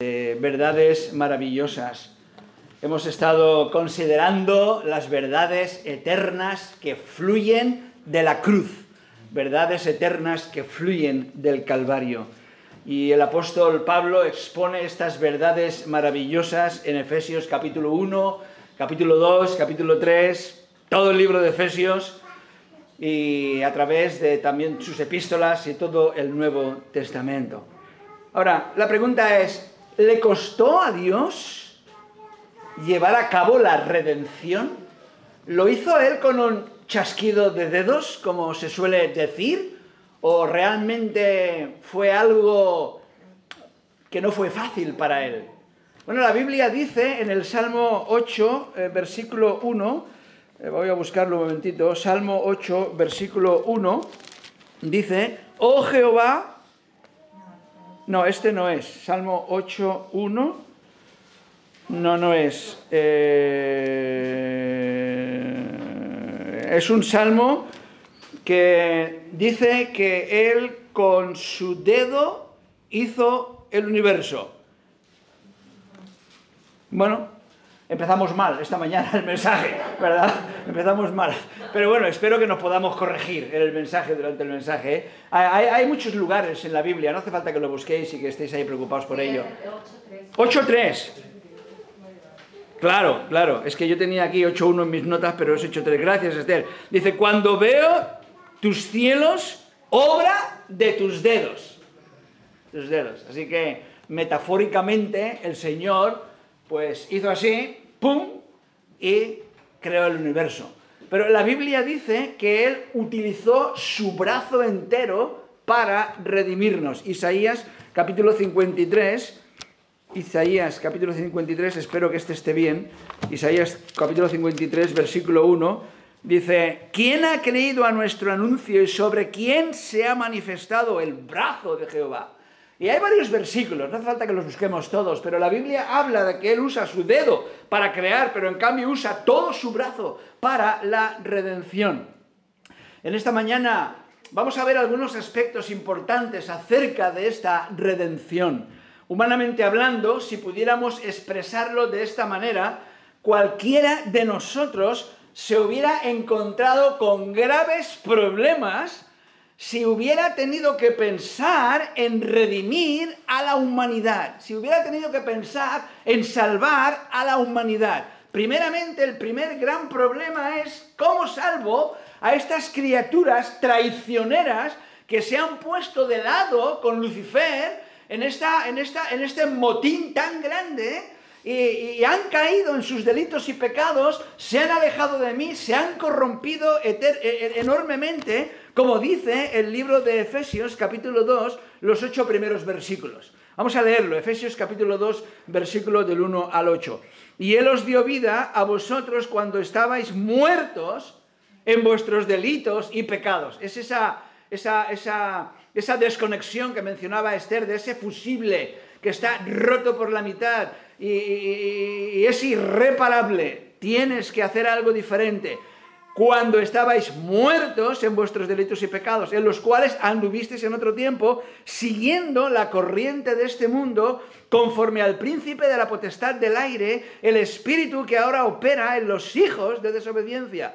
verdades maravillosas. Hemos estado considerando las verdades eternas que fluyen de la cruz, verdades eternas que fluyen del Calvario. Y el apóstol Pablo expone estas verdades maravillosas en Efesios capítulo 1, capítulo 2, capítulo 3, todo el libro de Efesios y a través de también sus epístolas y todo el Nuevo Testamento. Ahora, la pregunta es, ¿le costó a Dios llevar a cabo la redención? ¿Lo hizo él con un chasquido de dedos, como se suele decir? ¿O realmente fue algo que no fue fácil para él? Bueno, la Biblia dice en el Salmo 8, eh, versículo 1, eh, voy a buscarlo un momentito, Salmo 8, versículo 1, dice, oh Jehová, no, este no es. Salmo 8.1. No, no es. Eh, es un salmo que dice que él con su dedo hizo el universo. Bueno, Empezamos mal esta mañana el mensaje, ¿verdad? Empezamos mal. Pero bueno, espero que nos podamos corregir en el mensaje durante el mensaje. ¿eh? Hay, muchos lugares en la Biblia, no hace falta que lo busquéis y que estéis ahí preocupados por ello. 8.3. Claro, claro. Es que yo tenía aquí 8.1 en mis notas, pero es 8.3. Gracias, Esther. Dice, cuando veo tus cielos, obra de tus dedos. Tus dedos. Así que, metafóricamente, el Señor pues hizo así, ¡pum! y creó el universo. Pero la Biblia dice que Él utilizó su brazo entero para redimirnos. Isaías capítulo 53, Isaías capítulo 53, espero que este esté bien. Isaías capítulo 53, versículo 1, dice, ¿quién ha creído a nuestro anuncio y sobre quién se ha manifestado el brazo de Jehová? Y hay varios versículos, no hace falta que los busquemos todos, pero la Biblia habla de que Él usa su dedo para crear, pero en cambio usa todo su brazo para la redención. En esta mañana vamos a ver algunos aspectos importantes acerca de esta redención. Humanamente hablando, si pudiéramos expresarlo de esta manera, cualquiera de nosotros se hubiera encontrado con graves problemas si hubiera tenido que pensar en redimir a la humanidad, si hubiera tenido que pensar en salvar a la humanidad. Primeramente, el primer gran problema es cómo salvo a estas criaturas traicioneras que se han puesto de lado con Lucifer en, esta, en, esta, en este motín tan grande y, han caído en sus delitos y pecados, se han alejado de mí, se han corrompido e, e, enormemente, como dice el libro de Efesios capítulo 2, los ocho primeros versículos. Vamos a leerlo, Efesios capítulo 2, versículo del 1 al 8. Y Él os dio vida a vosotros cuando estabais muertos en vuestros delitos y pecados. Es esa, esa, esa, esa desconexión que mencionaba Esther, de ese fusible que está roto por la mitad y, es irreparable. Tienes que hacer algo diferente cuando estabais muertos en vuestros delitos y pecados, en los cuales anduvisteis en otro tiempo, siguiendo la corriente de este mundo, conforme al príncipe de la potestad del aire, el espíritu que ahora opera en los hijos de desobediencia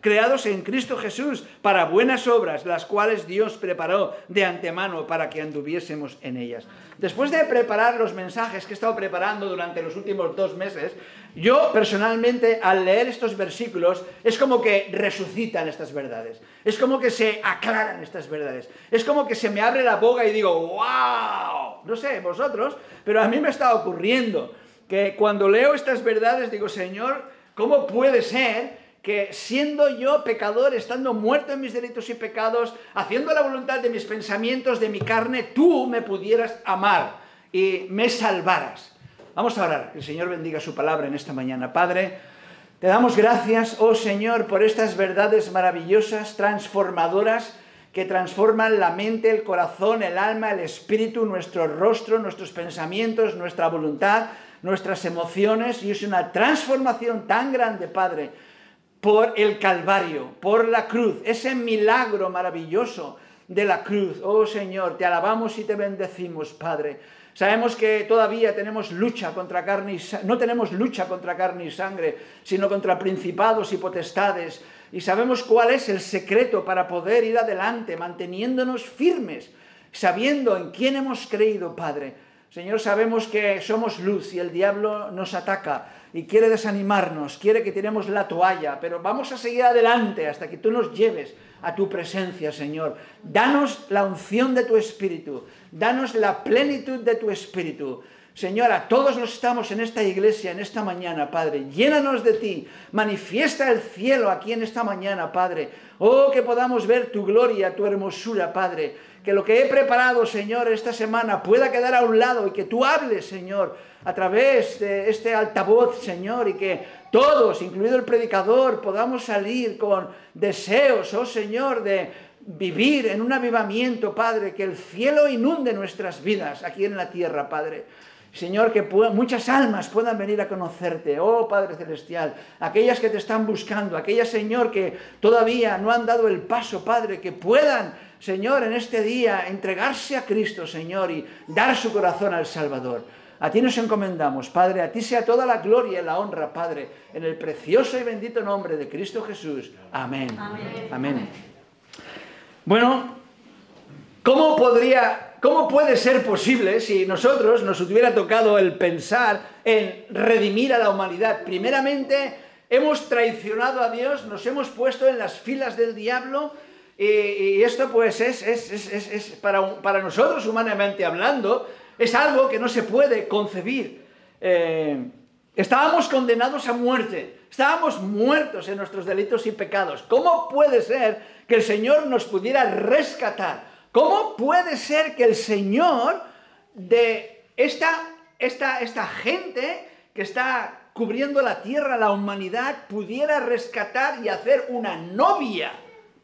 creados en Cristo Jesús para buenas obras, las cuales Dios preparó de antemano para que anduviésemos en ellas. Después de preparar los mensajes que he estado preparando durante los últimos dos meses, yo personalmente al leer estos versículos es como que resucitan estas verdades, es como que se aclaran estas verdades, es como que se me abre la boca y digo, wow, no sé, vosotros, pero a mí me está ocurriendo que cuando leo estas verdades digo, Señor, ¿cómo puede ser que siendo yo pecador, estando muerto en mis delitos y pecados, haciendo la voluntad de mis pensamientos, de mi carne, tú me pudieras amar y me salvaras? Vamos a orar, que el Señor bendiga su palabra en esta mañana. Padre, te damos gracias, oh Señor, por estas verdades maravillosas, transformadoras, que transforman la mente, el corazón, el alma, el espíritu, nuestro rostro, nuestros pensamientos, nuestra voluntad nuestras emociones y es una transformación tan grande, Padre, por el Calvario, por la cruz, ese milagro maravilloso de la cruz. Oh Señor, te alabamos y te bendecimos, Padre. Sabemos que todavía tenemos lucha contra carne y no tenemos lucha contra carne y sangre, sino contra principados y potestades. Y sabemos cuál es el secreto para poder ir adelante, manteniéndonos firmes, sabiendo en quién hemos creído, Padre Señor, sabemos que somos luz y el diablo nos ataca y quiere desanimarnos, quiere que tiremos la toalla, pero vamos a seguir adelante hasta que tú nos lleves a tu presencia, Señor. Danos la unción de tu espíritu, danos la plenitud de tu espíritu. Señor, a todos los estamos en esta iglesia, en esta mañana, Padre, llénanos de ti, manifiesta el cielo aquí en esta mañana, Padre. Oh, que podamos ver tu gloria, tu hermosura, Padre que lo que he preparado, Señor, esta semana pueda quedar a un lado y que tú hables, Señor, a través de este altavoz, Señor, y que todos, incluido el predicador, podamos salir con deseos, oh Señor, de vivir en un avivamiento, Padre, que el cielo inunde nuestras vidas aquí en la tierra, Padre. Señor, que muchas almas puedan venir a conocerte, oh Padre Celestial, aquellas que te están buscando, aquellas, Señor, que todavía no han dado el paso, Padre, que puedan Señor, en este día, entregarse a Cristo, Señor, y dar su corazón al Salvador. A ti nos encomendamos, Padre, a ti sea toda la gloria y la honra, Padre, en el precioso y bendito nombre de Cristo Jesús. Amén. Amén. Bueno, ¿cómo podría, cómo puede ser posible si nosotros nos hubiera tocado el pensar en redimir a la humanidad? Primeramente, hemos traicionado a Dios, nos hemos puesto en las filas del diablo, y, esto pues es, es, para, para, nosotros humanamente hablando, es algo que no se puede concebir. Eh, estábamos condenados a muerte, estábamos muertos en nuestros delitos y pecados. ¿Cómo puede ser que el Señor nos pudiera rescatar? ¿Cómo puede ser que el Señor de esta, esta, esta gente que está cubriendo la tierra, la humanidad, pudiera rescatar y hacer una novia?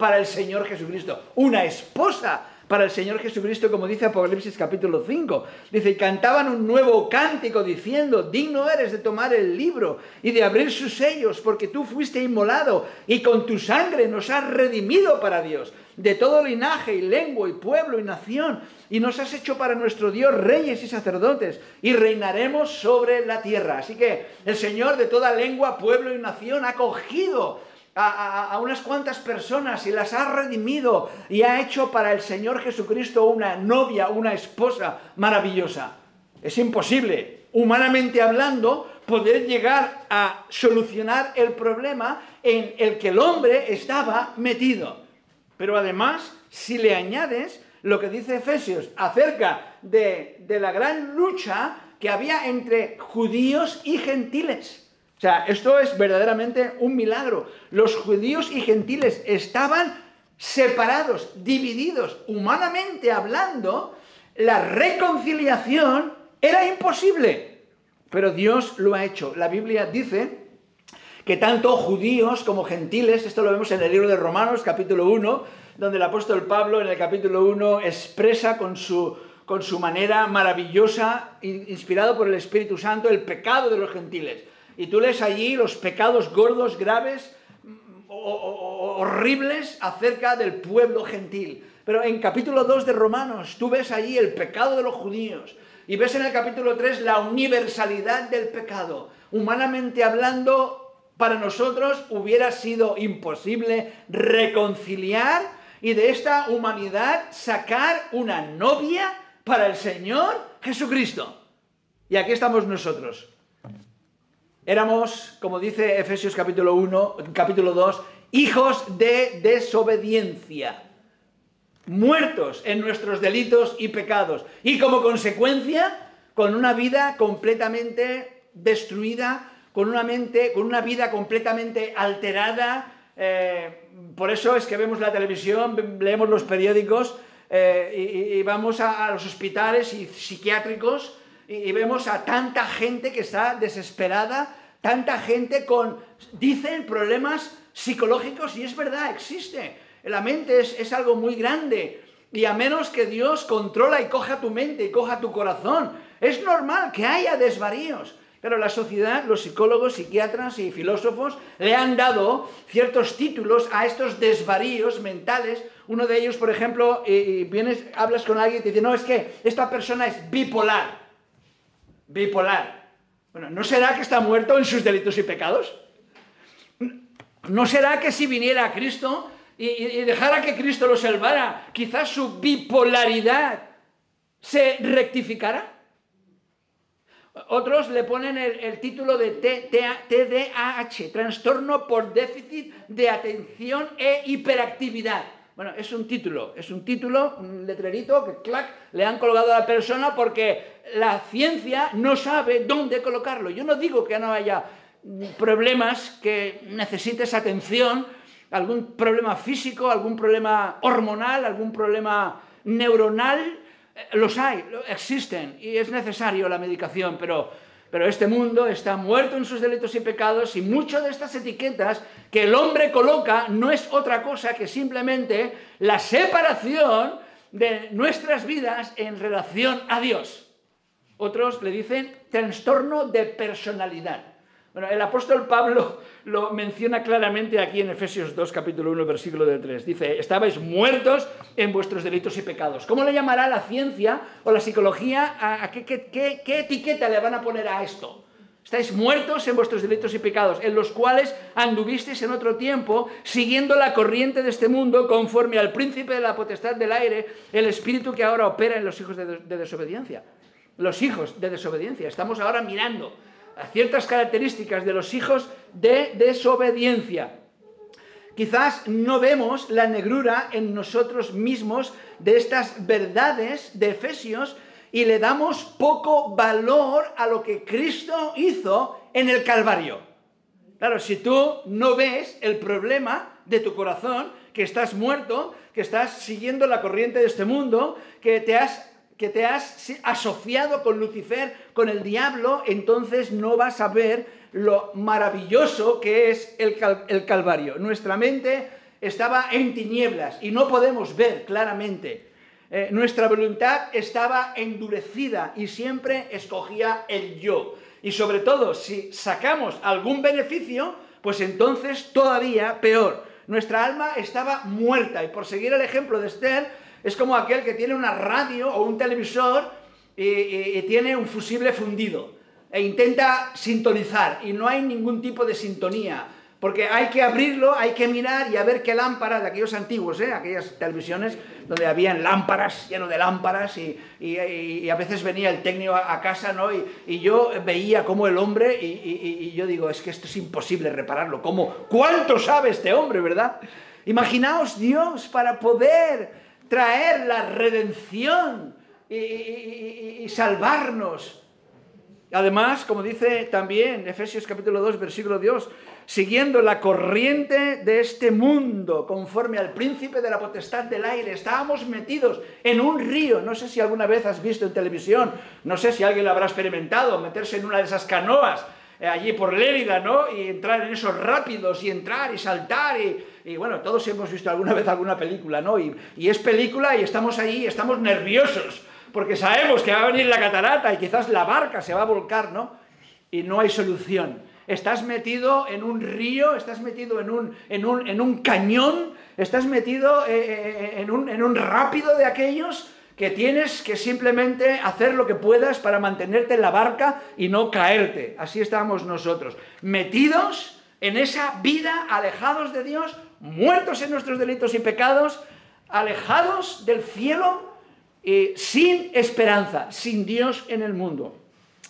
para el Señor Jesucristo, una esposa para el Señor Jesucristo, como dice Apocalipsis capítulo 5. Dice, y cantaban un nuevo cántico diciendo, digno eres de tomar el libro y de abrir sus sellos, porque tú fuiste inmolado y con tu sangre nos has redimido para Dios, de todo linaje y lengua y pueblo y nación, y nos has hecho para nuestro Dios reyes y sacerdotes, y reinaremos sobre la tierra. Así que el Señor de toda lengua, pueblo y nación ha cogido a, unas cuantas personas y las ha redimido y ha hecho para el Señor Jesucristo una novia, una esposa maravillosa. Es imposible, humanamente hablando, poder llegar a solucionar el problema en el que el hombre estaba metido. Pero además, si le añades lo que dice Efesios acerca de, de la gran lucha que había entre judíos y gentiles, o sea, esto es verdaderamente un milagro. Los judíos y gentiles estaban separados, divididos. Humanamente hablando, la reconciliación era imposible. Pero Dios lo ha hecho. La Biblia dice que tanto judíos como gentiles, esto lo vemos en el libro de Romanos capítulo 1, donde el apóstol Pablo en el capítulo 1 expresa con su, con su manera maravillosa, inspirado por el Espíritu Santo, el pecado de los gentiles y tú lees allí los pecados gordos, graves, horribles acerca del pueblo gentil. Pero en capítulo 2 de Romanos tú ves allí el pecado de los judíos y ves en el capítulo 3 la universalidad del pecado. Humanamente hablando, para nosotros hubiera sido imposible reconciliar y de esta humanidad sacar una novia para el Señor Jesucristo. Y aquí estamos nosotros. Éramos, como dice Efesios capítulo 1, capítulo 2, hijos de desobediencia, muertos en nuestros delitos y pecados, y como consecuencia, con una vida completamente destruida, con una mente, con una vida completamente alterada. Eh, por eso es que vemos la televisión, leemos los periódicos eh, y, vamos a, los hospitales y psiquiátricos y, vemos a tanta gente que está desesperada, tanta gente con, dicen, problemas psicológicos y es verdad, existe. La mente es, es algo muy grande y a menos que Dios controla y coja tu mente y coja tu corazón, es normal que haya desvaríos. Pero la sociedad, los psicólogos, psiquiatras y filósofos le han dado ciertos títulos a estos desvaríos mentales. Uno de ellos, por ejemplo, y vienes, hablas con alguien y te dice, no, es que esta persona es bipolar. Bipolar. Bueno, ¿no será que está muerto en sus delitos y pecados? ¿No será que si viniera a Cristo y, dejara que Cristo lo salvara, quizás su bipolaridad se rectificara? Otros le ponen el, título de TDAH, trastorno por déficit de atención e hiperactividad. Bueno, es un título, es un título, un letrerito que clac, le han colgado a la persona porque la ciencia no sabe dónde colocarlo. Yo no digo que no haya problemas que necesites atención, algún problema físico, algún problema hormonal, algún problema neuronal, eh, los hay, existen y es necesario la medicación, pero, pero este mundo está muerto en sus delitos y pecados y muchas de estas etiquetas que el hombre coloca no es otra cosa que simplemente la separación de nuestras vidas en relación a Dios. Otros le dicen trastorno de personalidad. Bueno, el apóstol Pablo lo menciona claramente aquí en Efesios 2, capítulo 1, versículo de 3. Dice, estabais muertos en vuestros delitos y pecados. ¿Cómo le llamará la ciencia o la psicología? ¿A, qué, qué etiqueta le van a poner a esto? Estáis muertos en vuestros delitos y pecados, en los cuales anduvisteis en otro tiempo, siguiendo la corriente de este mundo, conforme al príncipe de la potestad del aire, el espíritu que ahora opera en los hijos de, de desobediencia. Los hijos de desobediencia. Estamos ahora mirando a ciertas características de los hijos de desobediencia. Quizás no vemos la negrura en nosotros mismos de estas verdades de Efesios y le damos poco valor a lo que Cristo hizo en el Calvario. Claro, si tú no ves el problema de tu corazón, que estás muerto, que estás siguiendo la corriente de este mundo, que te has que te has asociado con Lucifer, con el diablo, entonces no vas a ver lo maravilloso que es el, Calvario. Nuestra mente estaba en tinieblas y no podemos ver claramente. Eh, nuestra voluntad estaba endurecida y siempre escogía el yo. Y sobre todo, si sacamos algún beneficio, pues entonces todavía peor. Nuestra alma estaba muerta y por seguir el ejemplo de Esther, es como aquel que tiene una radio o un televisor y, tiene un fusible fundido e intenta sintonizar y no hay ningún tipo de sintonía. Porque hay que abrirlo, hay que mirar y a ver qué lámpara de aquellos antiguos, ¿eh? aquellas televisiones donde habían lámparas, lleno de lámparas, y, a veces venía el técnico a, casa, ¿no? Y, yo veía como el hombre, y, yo digo, es que esto es imposible repararlo. ¿Cómo? ¿Cuánto sabe este hombre, verdad? Imaginaos Dios para poder traer la redención y, salvarnos. Además, como dice también Efesios capítulo 2, versículo 2, siguiendo la corriente de este mundo, conforme al príncipe de la potestad del aire, estábamos metidos en un río. No sé si alguna vez has visto en televisión, no sé si alguien lo habrá experimentado, meterse en una de esas canoas eh, allí por Lérida, ¿no? Y entrar en esos rápidos y entrar y saltar y, bueno, todos hemos visto alguna vez alguna película, ¿no? Y, es película y estamos ahí, estamos nerviosos porque sabemos que va a venir la catarata y quizás la barca se va a volcar, ¿no? Y no hay solución. Estás metido en un río, estás metido en un, en un, en un cañón, estás metido eh, eh, en, un, en un rápido de aquellos que tienes que simplemente hacer lo que puedas para mantenerte en la barca y no caerte. Así estamos nosotros, metidos en esa vida alejados de Dios, muertos en nuestros delitos y pecados, alejados del cielo, sin esperanza, sin Dios en el mundo.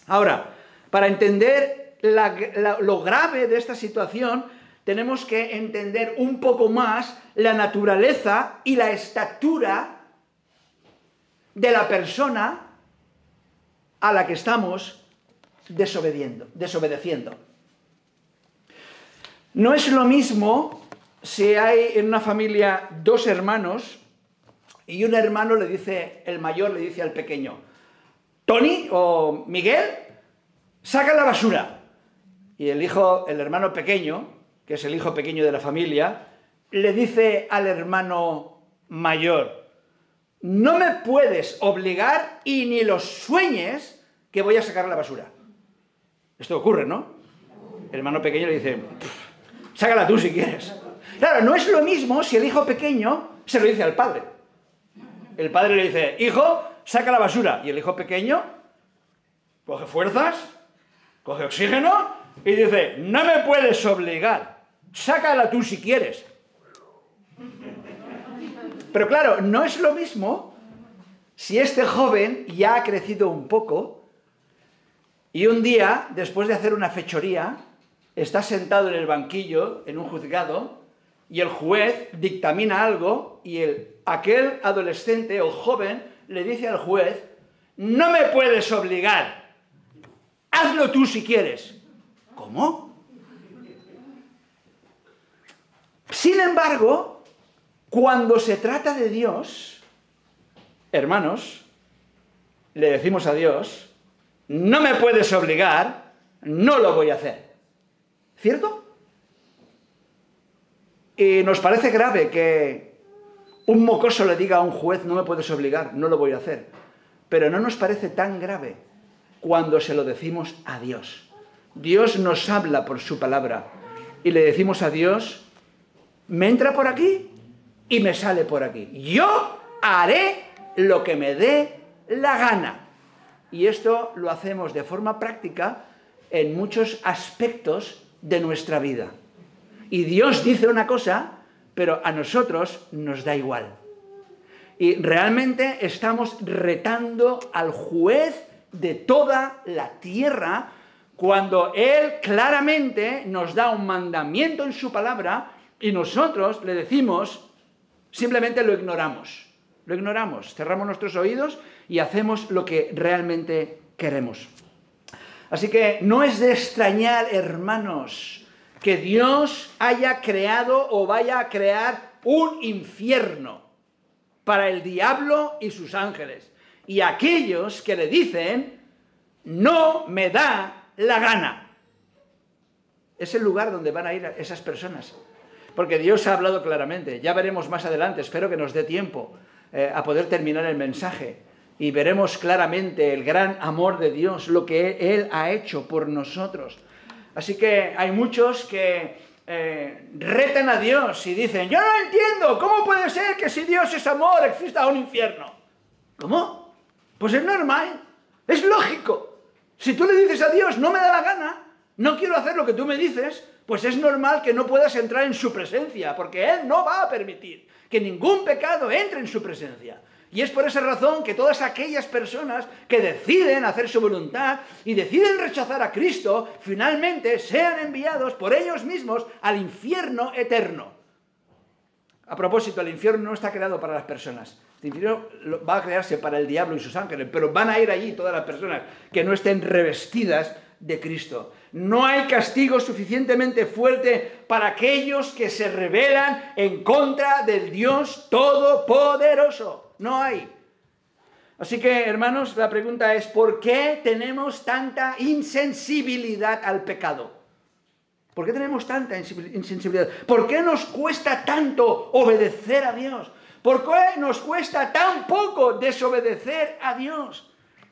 Ahora, para entender lo grave de esta situación, tenemos que entender un poco más la naturaleza y la estatura de la persona a la que estamos desobedeciendo. No es lo mismo si hay en una familia dos hermanos y un hermano le dice, el mayor le dice al pequeño, Tony o Miguel, saca la basura. Y el hijo, el hermano pequeño, que es el hijo pequeño de la familia, le dice al hermano mayor, no me puedes obligar y ni los sueñes que voy a sacar la basura. Esto ocurre, ¿no? El hermano pequeño le dice, sácala tú si quieres. Claro, no es lo mismo si el hijo pequeño se lo dice al padre. El padre le dice, hijo, saca la basura. Y el hijo pequeño coge fuerzas, coge oxígeno y dice, no me puedes obligar, sácala tú si quieres. Pero claro, no es lo mismo si este joven ya ha crecido un poco y un día, después de hacer una fechoría, está sentado en el banquillo, en un juzgado, y el juez dictamina algo y el, aquel adolescente o joven le dice al juez, no me puedes obligar, hazlo tú si quieres. ¿Cómo? Sin embargo, cuando se trata de Dios, hermanos, le decimos a Dios, no me puedes obligar, no lo voy a hacer. ¿Cierto? Y nos parece grave que un mocoso le diga a un juez, no me puedes obligar, no lo voy a hacer. Pero no nos parece tan grave cuando se lo decimos a Dios. Dios nos habla por su palabra y le decimos a Dios, me entra por aquí y me sale por aquí. Yo haré lo que me dé la gana. Y esto lo hacemos de forma práctica en muchos aspectos de nuestra vida. Y Dios dice una cosa, pero a nosotros nos da igual. Y realmente estamos retando al juez de toda la tierra cuando Él claramente nos da un mandamiento en su palabra y nosotros le decimos, simplemente lo ignoramos. Lo ignoramos, cerramos nuestros oídos y hacemos lo que realmente queremos. Así que no es de extrañar, hermanos, que Dios haya creado o vaya a crear un infierno para el diablo y sus ángeles. Y aquellos que le dicen, no me da la gana. Es el lugar donde van a ir esas personas. Porque Dios ha hablado claramente. Ya veremos más adelante, espero que nos dé tiempo eh, a poder terminar el mensaje. Y veremos claramente el gran amor de Dios, lo que Él ha hecho por nosotros. Así que hay muchos que eh, retan a Dios y dicen, yo no entiendo, ¿cómo puede ser que si Dios es amor exista un infierno? ¿Cómo? Pues es normal, es lógico. Si tú le dices a Dios, no me da la gana, no quiero hacer lo que tú me dices, pues es normal que no puedas entrar en su presencia, porque Él no va a permitir que ningún pecado entre en su presencia. Y es por esa razón que todas aquellas personas que deciden hacer su voluntad y deciden rechazar a Cristo, finalmente sean enviados por ellos mismos al infierno eterno. A propósito, el infierno no está creado para las personas. El infierno va a crearse para el diablo y sus ángeles, pero van a ir allí todas las personas que no estén revestidas de Cristo. No hay castigo suficientemente fuerte para aquellos que se rebelan en contra del Dios Todopoderoso. No hay. Así que, hermanos, la pregunta es, ¿por qué tenemos tanta insensibilidad al pecado? ¿Por qué tenemos tanta insensibilidad? ¿Por qué nos cuesta tanto obedecer a Dios? ¿Por qué nos cuesta tan poco desobedecer a Dios?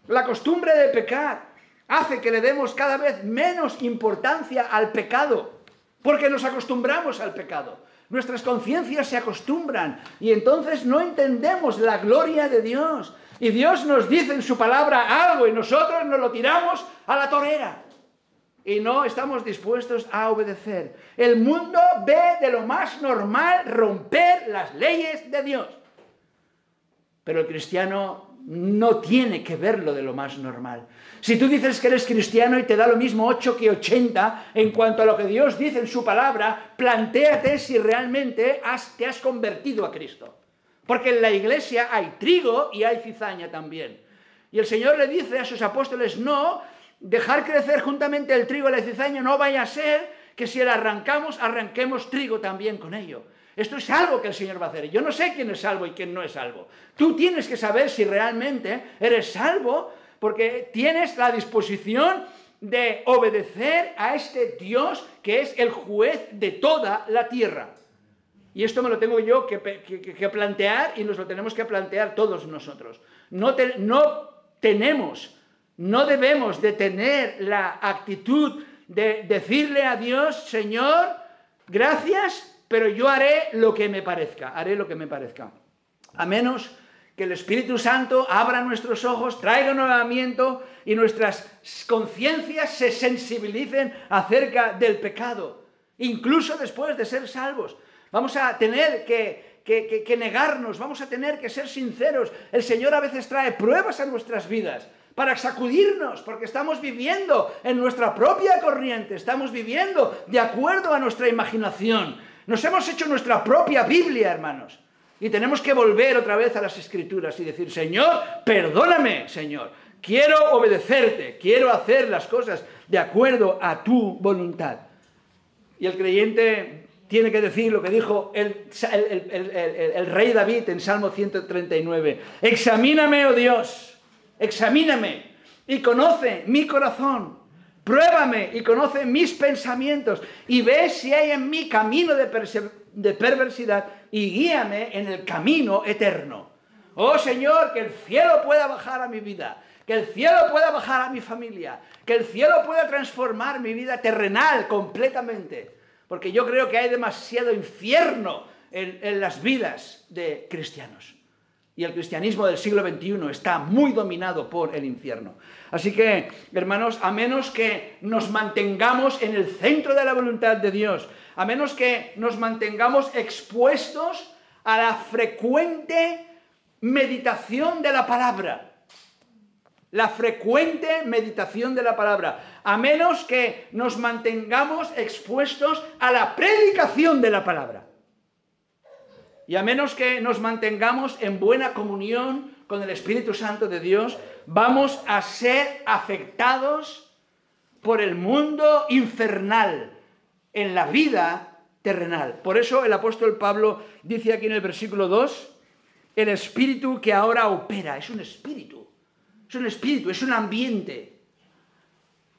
La costumbre de pecar hace que le demos cada vez menos importancia al pecado, porque nos acostumbramos al pecado. Nuestras conciencias se acostumbran y entonces no entendemos la gloria de Dios. Y Dios nos dice en su palabra algo y nosotros nos lo tiramos a la torera. y no estamos dispuestos a obedecer. El mundo ve de lo más normal romper las leyes de Dios. Pero el cristiano no tiene que verlo de lo más normal. Si tú dices que eres cristiano y te da lo mismo 8 que 80 en cuanto a lo que Dios dice en su palabra, plantéate si realmente te has convertido a Cristo. Porque en la iglesia hay trigo y hay cizaña también. Y el Señor le dice a sus apóstoles, no, dejar crecer juntamente el trigo y la cizaña no vaya a ser que si la arrancamos, arranquemos trigo también con ello. Esto es algo que el Señor va a hacer. Yo no sé quién es salvo y quién no es salvo. Tú tienes que saber si realmente eres salvo porque tienes la disposición de obedecer a este Dios que es el juez de toda la tierra. Y esto me lo tengo yo que, plantear y nos lo tenemos que plantear todos nosotros. No, no tenemos, no debemos de tener la actitud de decirle a Dios, Señor, gracias, pero yo haré lo que me parezca, haré lo que me parezca. A menos que el Espíritu Santo abra nuestros ojos, traiga nuevamiento y nuestras conciencias se sensibilicen acerca del pecado, incluso después de ser salvos. Vamos a tener que, que, negarnos, vamos a tener que ser sinceros. El Señor a veces trae pruebas a nuestras vidas para sacudirnos, porque estamos viviendo en nuestra propia corriente, estamos viviendo de acuerdo a nuestra imaginación. Nos hemos hecho nuestra propia Biblia, hermanos. Y tenemos que volver otra vez a las escrituras y decir, Señor, perdóname, Señor. Quiero obedecerte, quiero hacer las cosas de acuerdo a tu voluntad. Y el creyente tiene que decir lo que dijo el, rey David en Salmo 139. Examíname, oh Dios, examíname y conoce mi corazón. Pruébame y conoce mis pensamientos y ve si hay en mí camino de, perversidad y guíame en el camino eterno. Oh Señor, que el cielo pueda bajar a mi vida, que el cielo pueda bajar a mi familia, que el cielo pueda transformar mi vida terrenal completamente, porque yo creo que hay demasiado infierno en las vidas de cristianos. Y el cristianismo del siglo XXI está muy dominado por el infierno. Así que, hermanos, a menos que nos mantengamos en el centro de la voluntad de Dios, a menos que nos mantengamos expuestos a la frecuente meditación de la palabra. La frecuente meditación de la palabra. A menos que nos mantengamos expuestos a la predicación de la palabra. Y a menos que nos mantengamos en buena comunión con el Espíritu Santo de Dios, vamos a ser afectados por el mundo infernal en la vida terrenal. Por eso el apóstol Pablo dice aquí en el versículo 2, el espíritu que ahora opera, es un espíritu, es un espíritu, es un ambiente.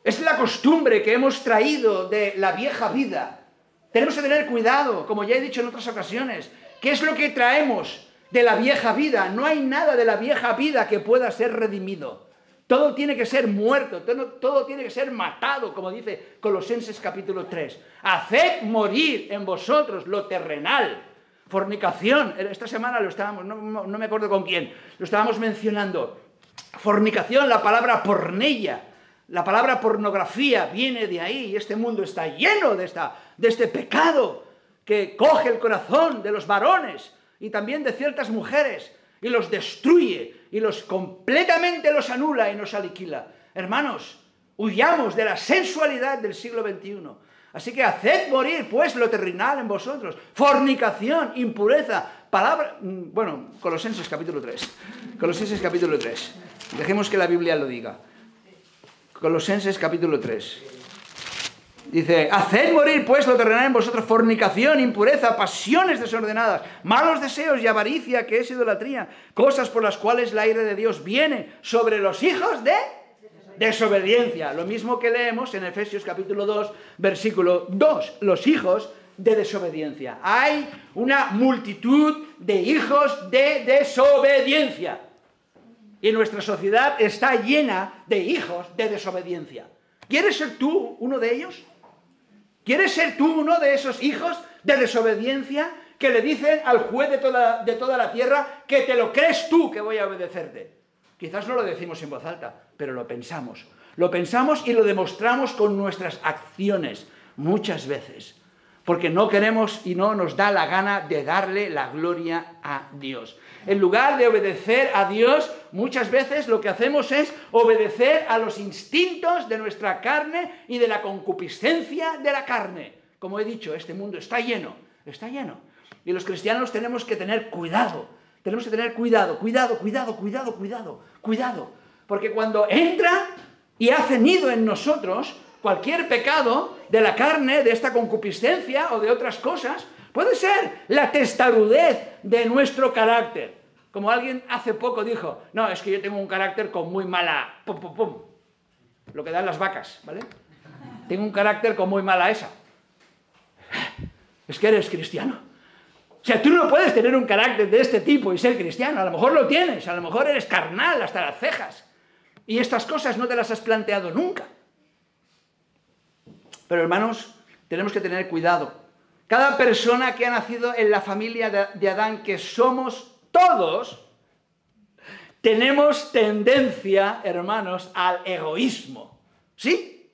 Es la costumbre que hemos traído de la vieja vida. Tenemos que tener cuidado, como ya he dicho en otras ocasiones. ¿Qué es lo que traemos de la vieja vida? No hay nada de la vieja vida que pueda ser redimido. Todo tiene que ser muerto, todo, tiene que ser matado, como dice Colosenses capítulo 3. Haced morir en vosotros lo terrenal. Fornicación, esta semana lo estábamos, no, no me acuerdo con quién, lo estábamos mencionando. Fornicación, la palabra pornella, la palabra pornografía viene de ahí y este mundo está lleno de, esta, de este pecado que coge el corazón de los varones y también de ciertas mujeres y los destruye y los completamente los anula y nos aniquila. Hermanos, huyamos de la sensualidad del siglo XXI. Así que haced morir pues lo terrenal en vosotros. Fornicación, impureza, palabra... Mm, bueno, Colosenses capítulo 3. Colosenses capítulo 3. Dejemos que la Biblia lo diga. Colosenses capítulo 3. Dice, haced morir pues lo terrenal en vosotros, fornicación, impureza, pasiones desordenadas, malos deseos y avaricia, que es idolatría, cosas por las cuales la ira de Dios viene sobre los hijos de desobediencia. Lo mismo que leemos en Efesios capítulo 2, versículo 2, los hijos de desobediencia. Hay una multitud de hijos de desobediencia. Y nuestra sociedad está llena de hijos de desobediencia. ¿Quieres ser tú uno de ellos? ¿Quieres ser tú uno de esos hijos de desobediencia que le dicen al juez de toda, de toda la tierra que te lo crees tú que voy a obedecerte? Quizás no lo decimos en voz alta, pero lo pensamos. Lo pensamos y lo demostramos con nuestras acciones, muchas veces. Porque no queremos y no nos da la gana de darle la gloria a Dios. En lugar de obedecer a Dios, muchas veces lo que hacemos es obedecer a los instintos de nuestra carne y de la concupiscencia de la carne. Como he dicho, este mundo está lleno, está lleno. Y los cristianos tenemos que tener cuidado, tenemos que tener cuidado, cuidado, cuidado, cuidado, cuidado, cuidado. Porque cuando entra y hace nido en nosotros, cualquier pecado de la carne, de esta concupiscencia o de otras cosas, Puede ser la testarudez de nuestro carácter. Como alguien hace poco dijo, no, es que yo tengo un carácter con muy mala... Pum, pum, pum. Lo que dan las vacas, ¿vale? Tengo un carácter con muy mala esa. Es que eres cristiano. O sea, tú no puedes tener un carácter de este tipo y ser cristiano. A lo mejor lo tienes, a lo mejor eres carnal hasta las cejas. Y estas cosas no te las has planteado nunca. Pero hermanos, tenemos que tener cuidado cada persona que ha nacido en la familia de Adán, que somos todos, tenemos tendencia, hermanos, al egoísmo. ¿Sí?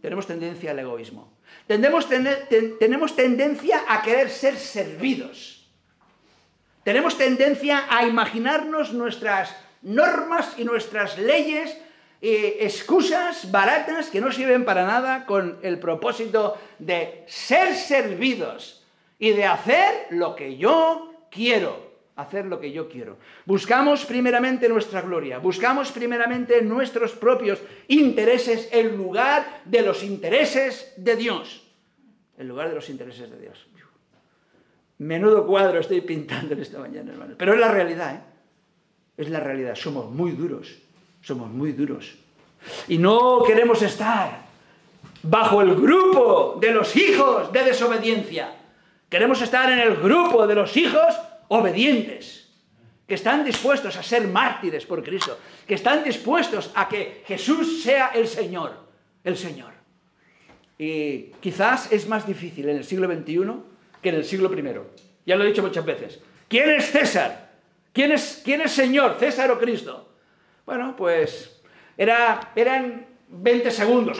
Tenemos tendencia al egoísmo. tenemos tendencia a querer ser servidos. Tenemos tendencia a imaginarnos nuestras normas y nuestras leyes excusas baratas que no sirven para nada con el propósito de ser servidos y de hacer lo que yo quiero. Hacer lo que yo quiero. Buscamos primeramente nuestra gloria, buscamos primeramente nuestros propios intereses en lugar de los intereses de Dios. En lugar de los intereses de Dios. Menudo cuadro estoy pintando en esta mañana, hermano. Pero es la realidad, ¿eh? Es la realidad. Somos muy duros somos muy duros. Y no queremos estar bajo el grupo de los hijos de desobediencia. Queremos estar en el grupo de los hijos obedientes, que están dispuestos a ser mártires por Cristo, que están dispuestos a que Jesús sea el Señor, el Señor. Y quizás es más difícil en el siglo XXI que en el siglo I. Ya lo he dicho muchas veces. ¿Quién es César? ¿Quién es, quién es Señor, César o Cristo? Bueno, pues era, eran 20 segundos.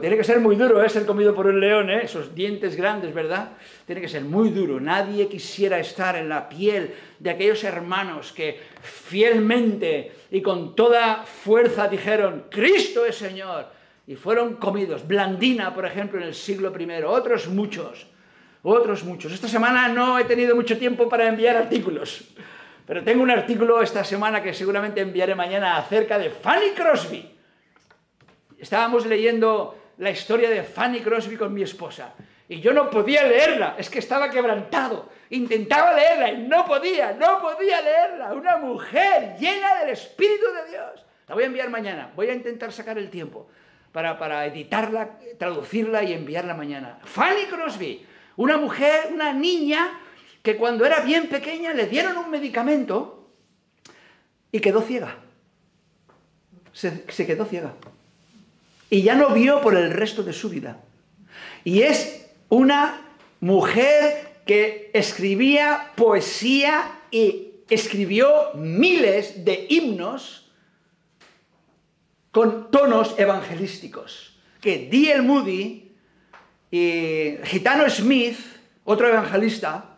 tiene que ser muy duro ¿eh? ser comido por un león, ¿eh? esos dientes grandes, ¿verdad? Tiene que ser muy duro. Nadie quisiera estar en la piel de aquellos hermanos que fielmente y con toda fuerza dijeron, Cristo es Señor, y fueron comidos. Blandina, por ejemplo, en el siglo I, otros muchos, otros muchos. Esta semana no he tenido mucho tiempo para enviar artículos. Pero tengo un artículo esta semana que seguramente enviaré mañana acerca de Fanny Crosby. Estábamos leyendo la historia de Fanny Crosby con mi esposa. Y yo no podía leerla, es que estaba quebrantado. Intentaba leerla y no podía, no podía leerla. Una mujer llena del Espíritu de Dios. La voy a enviar mañana. Voy a intentar sacar el tiempo para, para editarla, traducirla y enviarla mañana. Fanny Crosby, una mujer, una niña que cuando era bien pequeña le dieron un medicamento y quedó ciega. Se, quedó ciega. Y ya no vio por el resto de su vida. Y es una mujer que escribía poesía y escribió miles de himnos con tonos evangelísticos. Que D.L. Moody y Gitano Smith, otro evangelista,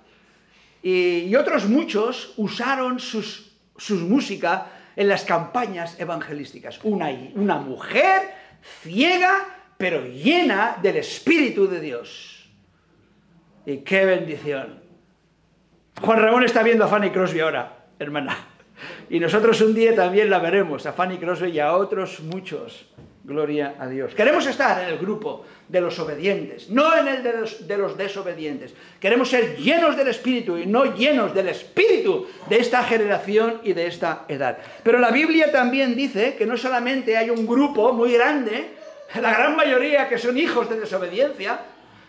y, otros muchos usaron sus, música en las campañas evangelísticas. Una mujer ciega, pero llena del Espíritu de Dios. Y qué bendición. Juan Ramón está viendo a Fanny Crosby ahora, hermana. Y nosotros un día también la veremos, a Fanny Crosby y a otros muchos. Gloria a Dios. Queremos estar en el grupo de los obedientes, no en el de los, de los, desobedientes. Queremos ser llenos del Espíritu y no llenos del Espíritu de esta generación y de esta edad. Pero la Biblia también dice que no solamente hay un grupo muy grande, la gran mayoría que son hijos de desobediencia,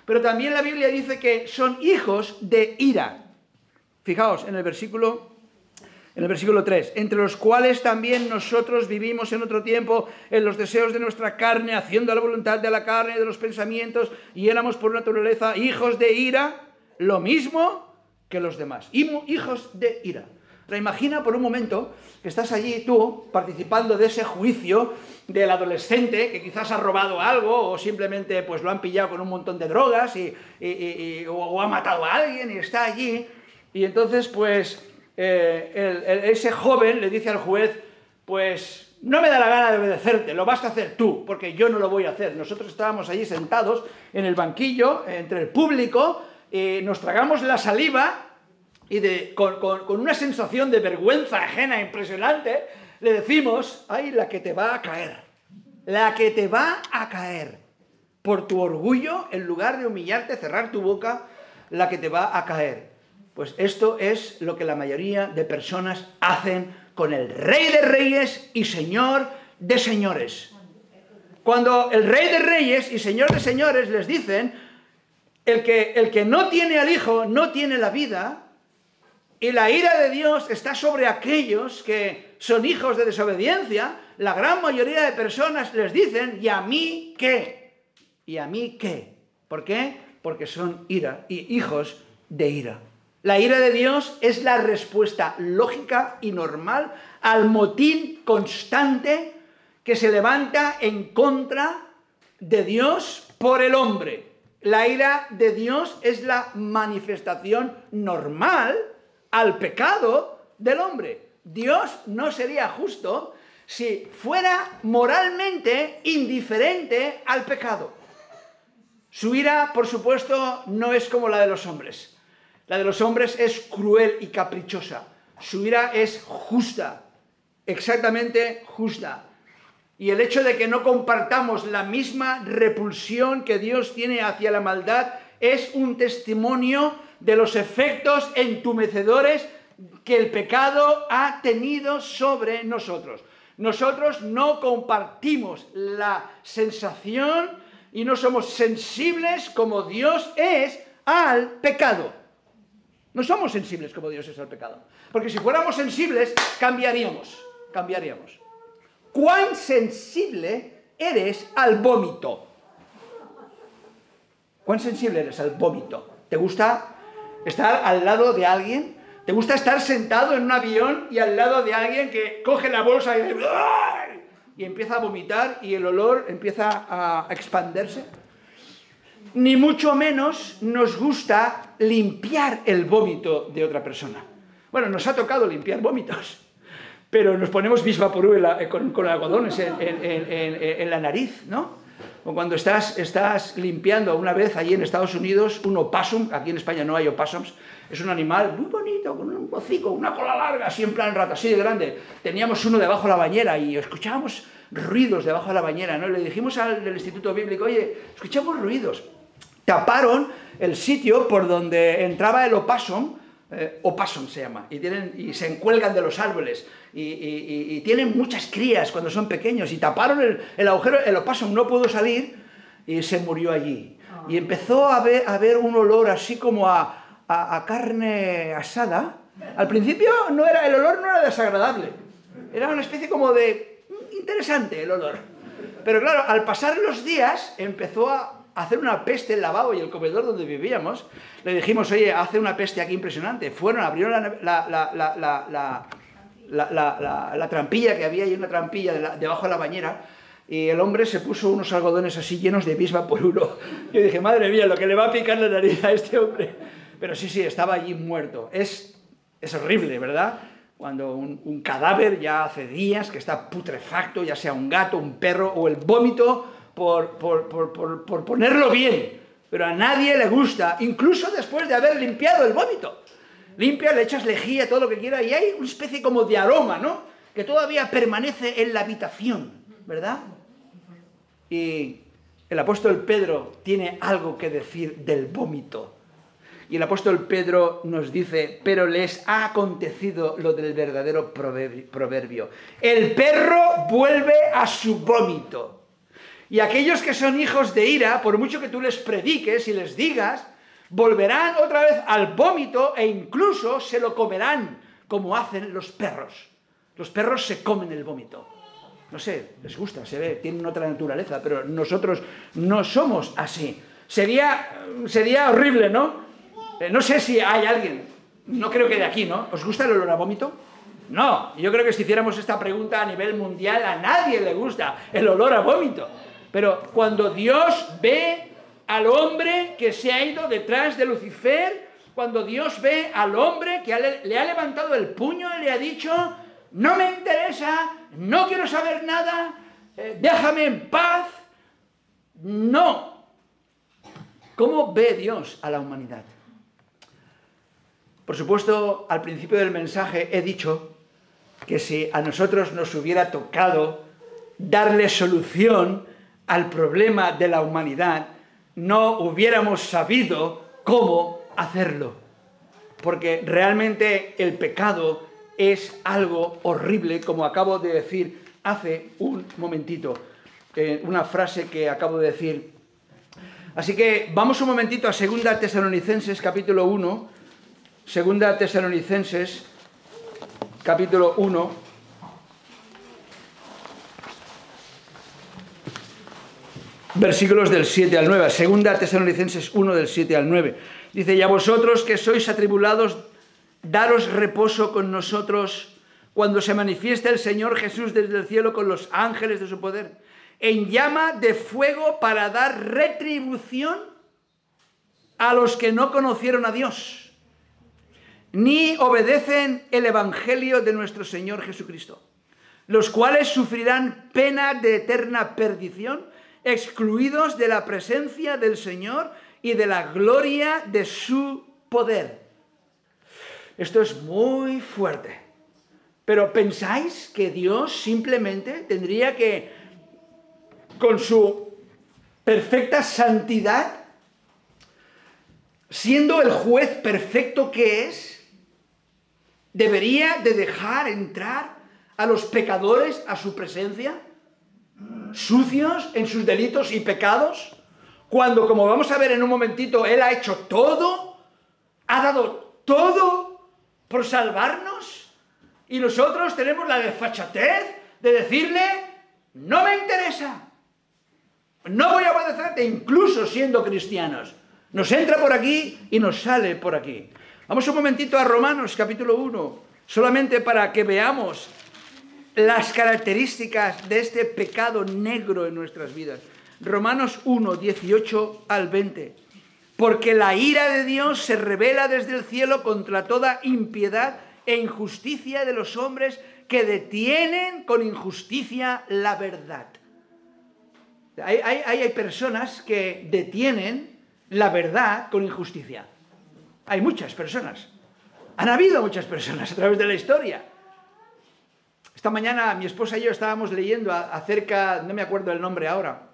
pero también la Biblia dice que son hijos de ira. Fijaos en el versículo en el versículo 3, entre los cuales también nosotros vivimos en otro tiempo en los deseos de nuestra carne, haciendo la voluntad de la carne y de los pensamientos, y éramos por naturaleza hijos de ira, lo mismo que los demás, hijos de ira. Imagina por un momento que estás allí tú participando de ese juicio del adolescente que quizás ha robado algo o simplemente pues lo han pillado con un montón de drogas y, o, ha matado a alguien y está allí. Y entonces pues eh, ese joven le dice al juez, pues no me da la gana de obedecerte, lo vas a hacer tú, porque yo no lo voy a hacer. Nosotros estábamos allí sentados en el banquillo, entre el público, nos tragamos la saliva y de, con, una sensación de vergüenza ajena impresionante, le decimos, ay, la que te va a caer, la que te va a caer. Por tu orgullo, en lugar de humillarte, cerrar tu boca, la que te va a caer. Pues esto es lo que la mayoría de personas hacen con el Rey de Reyes y Señor de Señores. Cuando el Rey de Reyes y Señor de Señores les dicen, el que, el que no tiene al Hijo no tiene la vida, y la ira de Dios está sobre aquellos que son hijos de desobediencia. La gran mayoría de personas les dicen, ¿y a mí qué? ¿Y a mí qué? ¿Por qué? Porque son ira y hijos de ira. La ira de Dios es la respuesta lógica y normal al motín constante que se levanta en contra de Dios por el hombre. La ira de Dios es la manifestación normal al pecado del hombre. Dios no sería justo si fuera moralmente indiferente al pecado. Su ira, por supuesto, no es como la de los hombres. La de los hombres es cruel y caprichosa. Su ira es justa, exactamente justa. Y el hecho de que no compartamos la misma repulsión que Dios tiene hacia la maldad es un testimonio de los efectos entumecedores que el pecado ha tenido sobre nosotros. Nosotros no compartimos la sensación y no somos sensibles como Dios es al pecado. No somos sensibles como Dios es al pecado. Porque si fuéramos sensibles, cambiaríamos. Cambiaríamos. ¿Cuán sensible eres al vómito? ¿Cuán sensible eres al vómito? ¿Te gusta estar al lado de alguien? ¿Te gusta estar sentado en un avión y al lado de alguien que coge la bolsa y, y empieza a vomitar y el olor empieza a expandirse? Ni mucho menos nos gusta limpiar el vómito de otra persona. Bueno, nos ha tocado limpiar vómitos, pero nos ponemos bisvaporú con, con algodones en, la nariz, ¿no? O cuando estás, estás limpiando una vez allí en Estados Unidos un opossum, aquí en España no hay opossums, es un animal muy bonito, con un hocico, una cola larga, así en plan rata, así de grande. Teníamos uno debajo de la bañera y escuchábamos ruidos debajo de la bañera, ¿no? Le dijimos al del Instituto Bíblico, oye, escuchamos ruidos. Taparon el sitio por donde entraba el opossum, eh, se llama, y, tienen, y se encuelgan de los árboles y, tienen muchas crías cuando son pequeños y taparon el, agujero, el opossum no pudo salir y se murió allí. Y empezó a haber, a un olor así como a, a, carne asada. Al principio no era, el olor no era desagradable, era una especie como de interesante el olor. Pero claro, al pasar los días empezó a hacer una peste el lavabo y el comedor donde vivíamos. Le dijimos, oye, hace una peste aquí impresionante. Fueron, abrieron la, la, la, trampilla que había ahí, una trampilla debajo de la bañera, y el hombre se puso unos algodones así llenos de bisba por uno. Yo dije, madre mía, lo que le va a picar la nariz a este hombre. Pero sí, sí, estaba allí muerto. Es, es horrible, ¿verdad? Cuando un, cadáver ya hace días que está putrefacto, ya sea un gato, un perro o el vómito, por, por, por, por ponerlo bien. Pero a nadie le gusta, incluso después de haber limpiado el vómito limpia, le echas lejía, todo lo que quiera, y hay una especie como de aroma, ¿no? Que todavía permanece en la habitación, ¿verdad? Y el apóstol Pedro tiene algo que decir del vómito. Y el apóstol Pedro nos dice, pero les ha acontecido lo del verdadero proverbio. El perro vuelve a su vómito. Y aquellos que son hijos de ira, por mucho que tú les prediques y les digas, volverán otra vez al vómito e incluso se lo comerán, como hacen los perros. Los perros se comen el vómito. No sé, les gusta, se ve, tienen otra naturaleza, pero nosotros no somos así. Sería, horrible, ¿no? Eh, no sé si hay alguien, no creo que de aquí, ¿no? ¿Os gusta el olor a vómito? No, yo creo que si hiciéramos esta pregunta a nivel mundial a nadie le gusta el olor a vómito. Pero cuando Dios ve al hombre que se ha ido detrás de Lucifer, cuando Dios ve al hombre que le ha levantado el puño y le ha dicho, no me interesa, no quiero saber nada, eh, déjame en paz. No. ¿Cómo ve Dios a la humanidad? Por supuesto, al principio del mensaje he dicho que si a nosotros nos hubiera tocado darle solución al problema de la humanidad, no hubiéramos sabido cómo hacerlo. Porque realmente el pecado es algo horrible, como acabo de decir hace un momentito, eh, una frase que acabo de decir. Así que vamos un momentito a 2 Tesalonicenses capítulo 1, 2 Tesalonicenses capítulo 1. Versículos del 7 al 9, Segunda Tesalonicenses 1 del 7 al 9. Dice, y a vosotros que sois atribulados, daros reposo con nosotros cuando se manifieste el Señor Jesús desde el cielo con los ángeles de su poder, en llama de fuego para dar retribución a los que no conocieron a Dios, ni obedecen el Evangelio de nuestro Señor Jesucristo, los cuales sufrirán pena de eterna perdición, excluidos de la presencia del Señor y de la gloria de su poder. Esto es muy fuerte. Pero ¿pensáis que Dios simplemente tendría que, con su perfecta santidad, siendo el juez perfecto que es, debería de dejar entrar a los pecadores a su presencia, sucios en sus delitos y pecados? Cuando, como vamos a ver en un momentito, Él ha hecho todo, ha dado todo por salvarnos, y nosotros tenemos la desfachatez de decirle, no me interesa, no voy a obedecerte, incluso siendo cristianos. Nos entra por aquí y nos sale por aquí. Vamos un momentito a Romanos capítulo 1, solamente para que veamos las características de este pecado negro en nuestras vidas. Romanos 1, 18 al 20. Porque la ira de Dios se revela desde el cielo contra toda impiedad e injusticia de los hombres que detienen con injusticia la verdad. Hay, hay, personas que detienen la verdad con injusticia. Hay muchas personas. Han habido muchas personas a través de la historia. Esta mañana mi esposa y yo estábamos leyendo acerca, no me acuerdo el nombre ahora,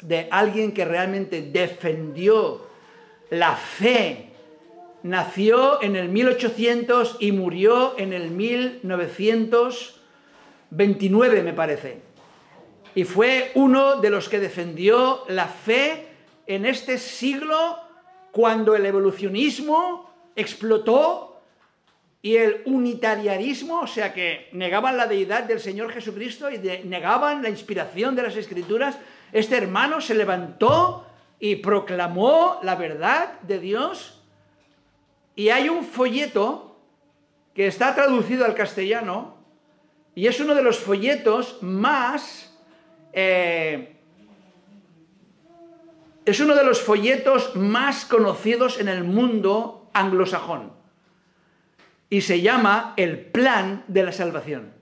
de alguien que realmente defendió la fe. Nació en el 1800 y murió en el 1929, me parece. Y fue uno de los que defendió la fe en este siglo cuando el evolucionismo explotó y el unitarianismo, o sea que negaban la deidad del Señor Jesucristo y negaban la inspiración de las escrituras, este hermano se levantó y proclamó la verdad de Dios. Y hay un folleto que está traducido al castellano y es uno de los folletos más... Eh, es uno de los folletos más conocidos en el mundo anglosajón. Y se llama El Plan de la Salvación.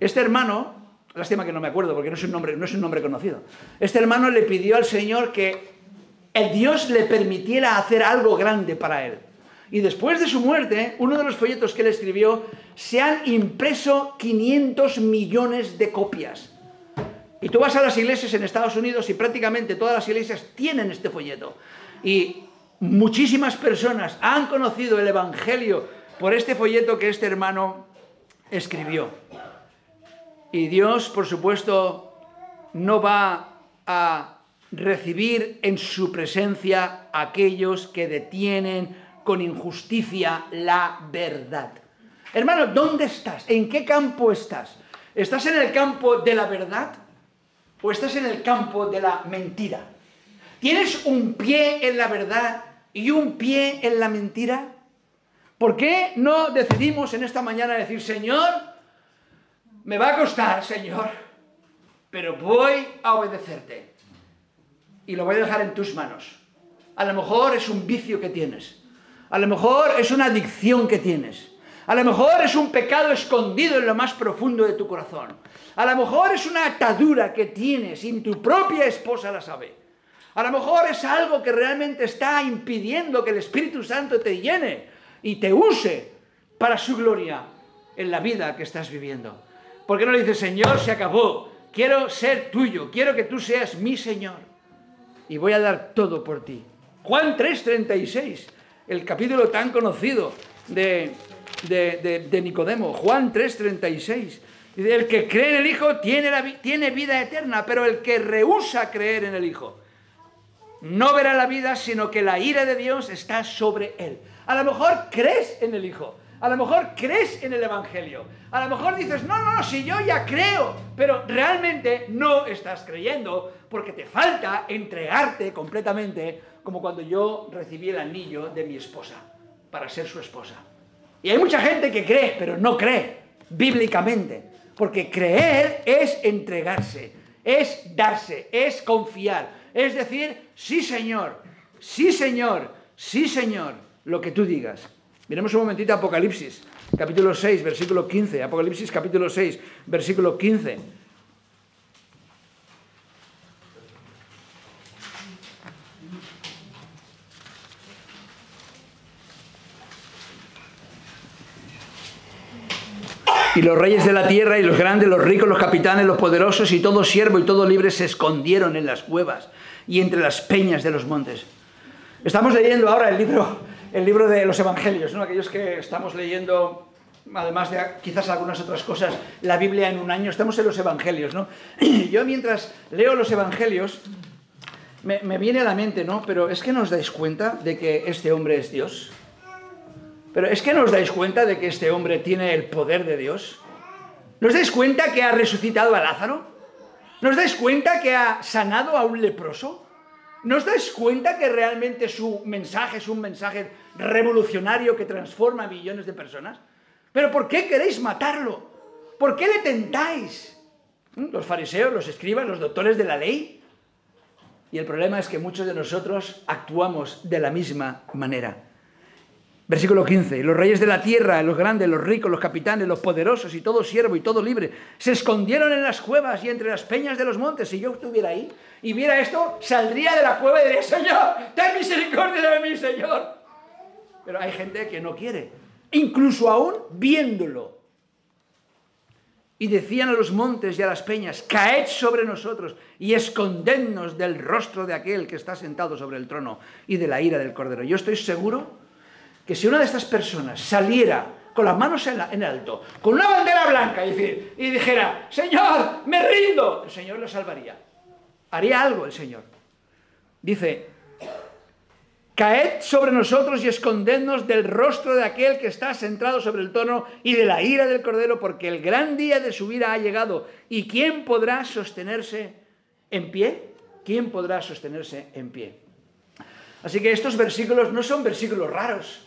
Este hermano Lástima que no me acuerdo porque no es un nombre, no es un nombre conocido. Este hermano le pidió al Señor que el Dios le permitiera hacer algo grande para él. Y después de su muerte, uno de los folletos que él escribió, se han impreso 500 millones de copias. Y tú vas a las iglesias en Estados Unidos y prácticamente todas las iglesias tienen este folleto. Y muchísimas personas han conocido el Evangelio por este folleto que este hermano escribió. Y Dios, por supuesto, no va a recibir en su presencia a aquellos que detienen con injusticia la verdad. Hermano, ¿dónde estás? ¿En qué campo estás? ¿Estás en el campo de la verdad o estás en el campo de la mentira? ¿Tienes un pie en la verdad y un pie en la mentira? ¿Por qué no decidimos en esta mañana decir, Señor, me va a costar, Señor, pero voy a obedecerte y lo voy a dejar en tus manos? A lo mejor es un vicio que tienes, a lo mejor es una adicción que tienes, a lo mejor es un pecado escondido en lo más profundo de tu corazón, a lo mejor es una atadura que tienes y tu propia esposa la sabe. A lo mejor es algo que realmente está impidiendo que el Espíritu Santo te llene y te use para su gloria en la vida que estás viviendo. ¿Por qué no le dices, Señor, se acabó? Quiero ser tuyo, quiero que tú seas mi Señor. Y voy a dar todo por ti. Juan 3:36, el capítulo tan conocido de, de, Nicodemo. Juan 3:36. Dice, el que cree en el Hijo tiene, la, tiene vida eterna, pero el que rehúsa creer en el Hijo no verá la vida, sino que la ira de Dios está sobre él. A lo mejor crees en el Hijo, a lo mejor crees en el Evangelio, a lo mejor dices, no, no, no, si yo ya creo, pero realmente no estás creyendo porque te falta entregarte completamente como cuando yo recibí el anillo de mi esposa para ser su esposa. Y hay mucha gente que cree, pero no cree bíblicamente, porque creer es entregarse, es darse, es confiar. Es decir, sí Señor, sí Señor, sí Señor, lo que tú digas. Miremos un momentito Apocalipsis, capítulo 6, versículo 15. Apocalipsis capítulo 6, versículo 15. Y los reyes de la tierra y los grandes, los ricos, los capitanes, los poderosos y todo siervo y todo libre se escondieron en las cuevas y entre las peñas de los montes. Estamos leyendo ahora el libro, el libro de los evangelios, ¿no? aquellos que estamos leyendo, además de quizás algunas otras cosas, la Biblia en un año, estamos en los evangelios. ¿no? Yo mientras leo los evangelios, me, me viene a la mente, ¿no? Pero es que nos dais cuenta de que este hombre es Dios. Pero es que nos dais cuenta de que este hombre tiene el poder de Dios. ¿Nos dais cuenta que ha resucitado a Lázaro? ¿Nos dais cuenta que ha sanado a un leproso? ¿Nos dais cuenta que realmente su mensaje es un mensaje revolucionario que transforma a millones de personas? ¿Pero por qué queréis matarlo? ¿Por qué le tentáis? ¿Mm? Los fariseos, los escribas, los doctores de la ley. Y el problema es que muchos de nosotros actuamos de la misma manera. Versículo 15. Los reyes de la tierra, los grandes, los ricos, los capitanes, los poderosos y todo siervo y todo libre, se escondieron en las cuevas y entre las peñas de los montes. Si yo estuviera ahí y viera esto, saldría de la cueva y diría, Señor, ten misericordia de mí, Señor. Pero hay gente que no quiere, incluso aún viéndolo. Y decían a los montes y a las peñas, caed sobre nosotros y escondednos del rostro de aquel que está sentado sobre el trono y de la ira del Cordero. Yo estoy seguro que si una de estas personas saliera con las manos en, alto, con una bandera blanca y dijera, Señor, me rindo, el Señor lo salvaría. Haría algo el Señor. Dice, caed sobre nosotros y escondednos del rostro de aquel que está sentado sobre el trono y de la ira del Cordero, porque el gran día de su ira ha llegado. ¿Y quién podrá sostenerse en pie? ¿Quién podrá sostenerse en pie? Así que estos versículos no son versículos raros.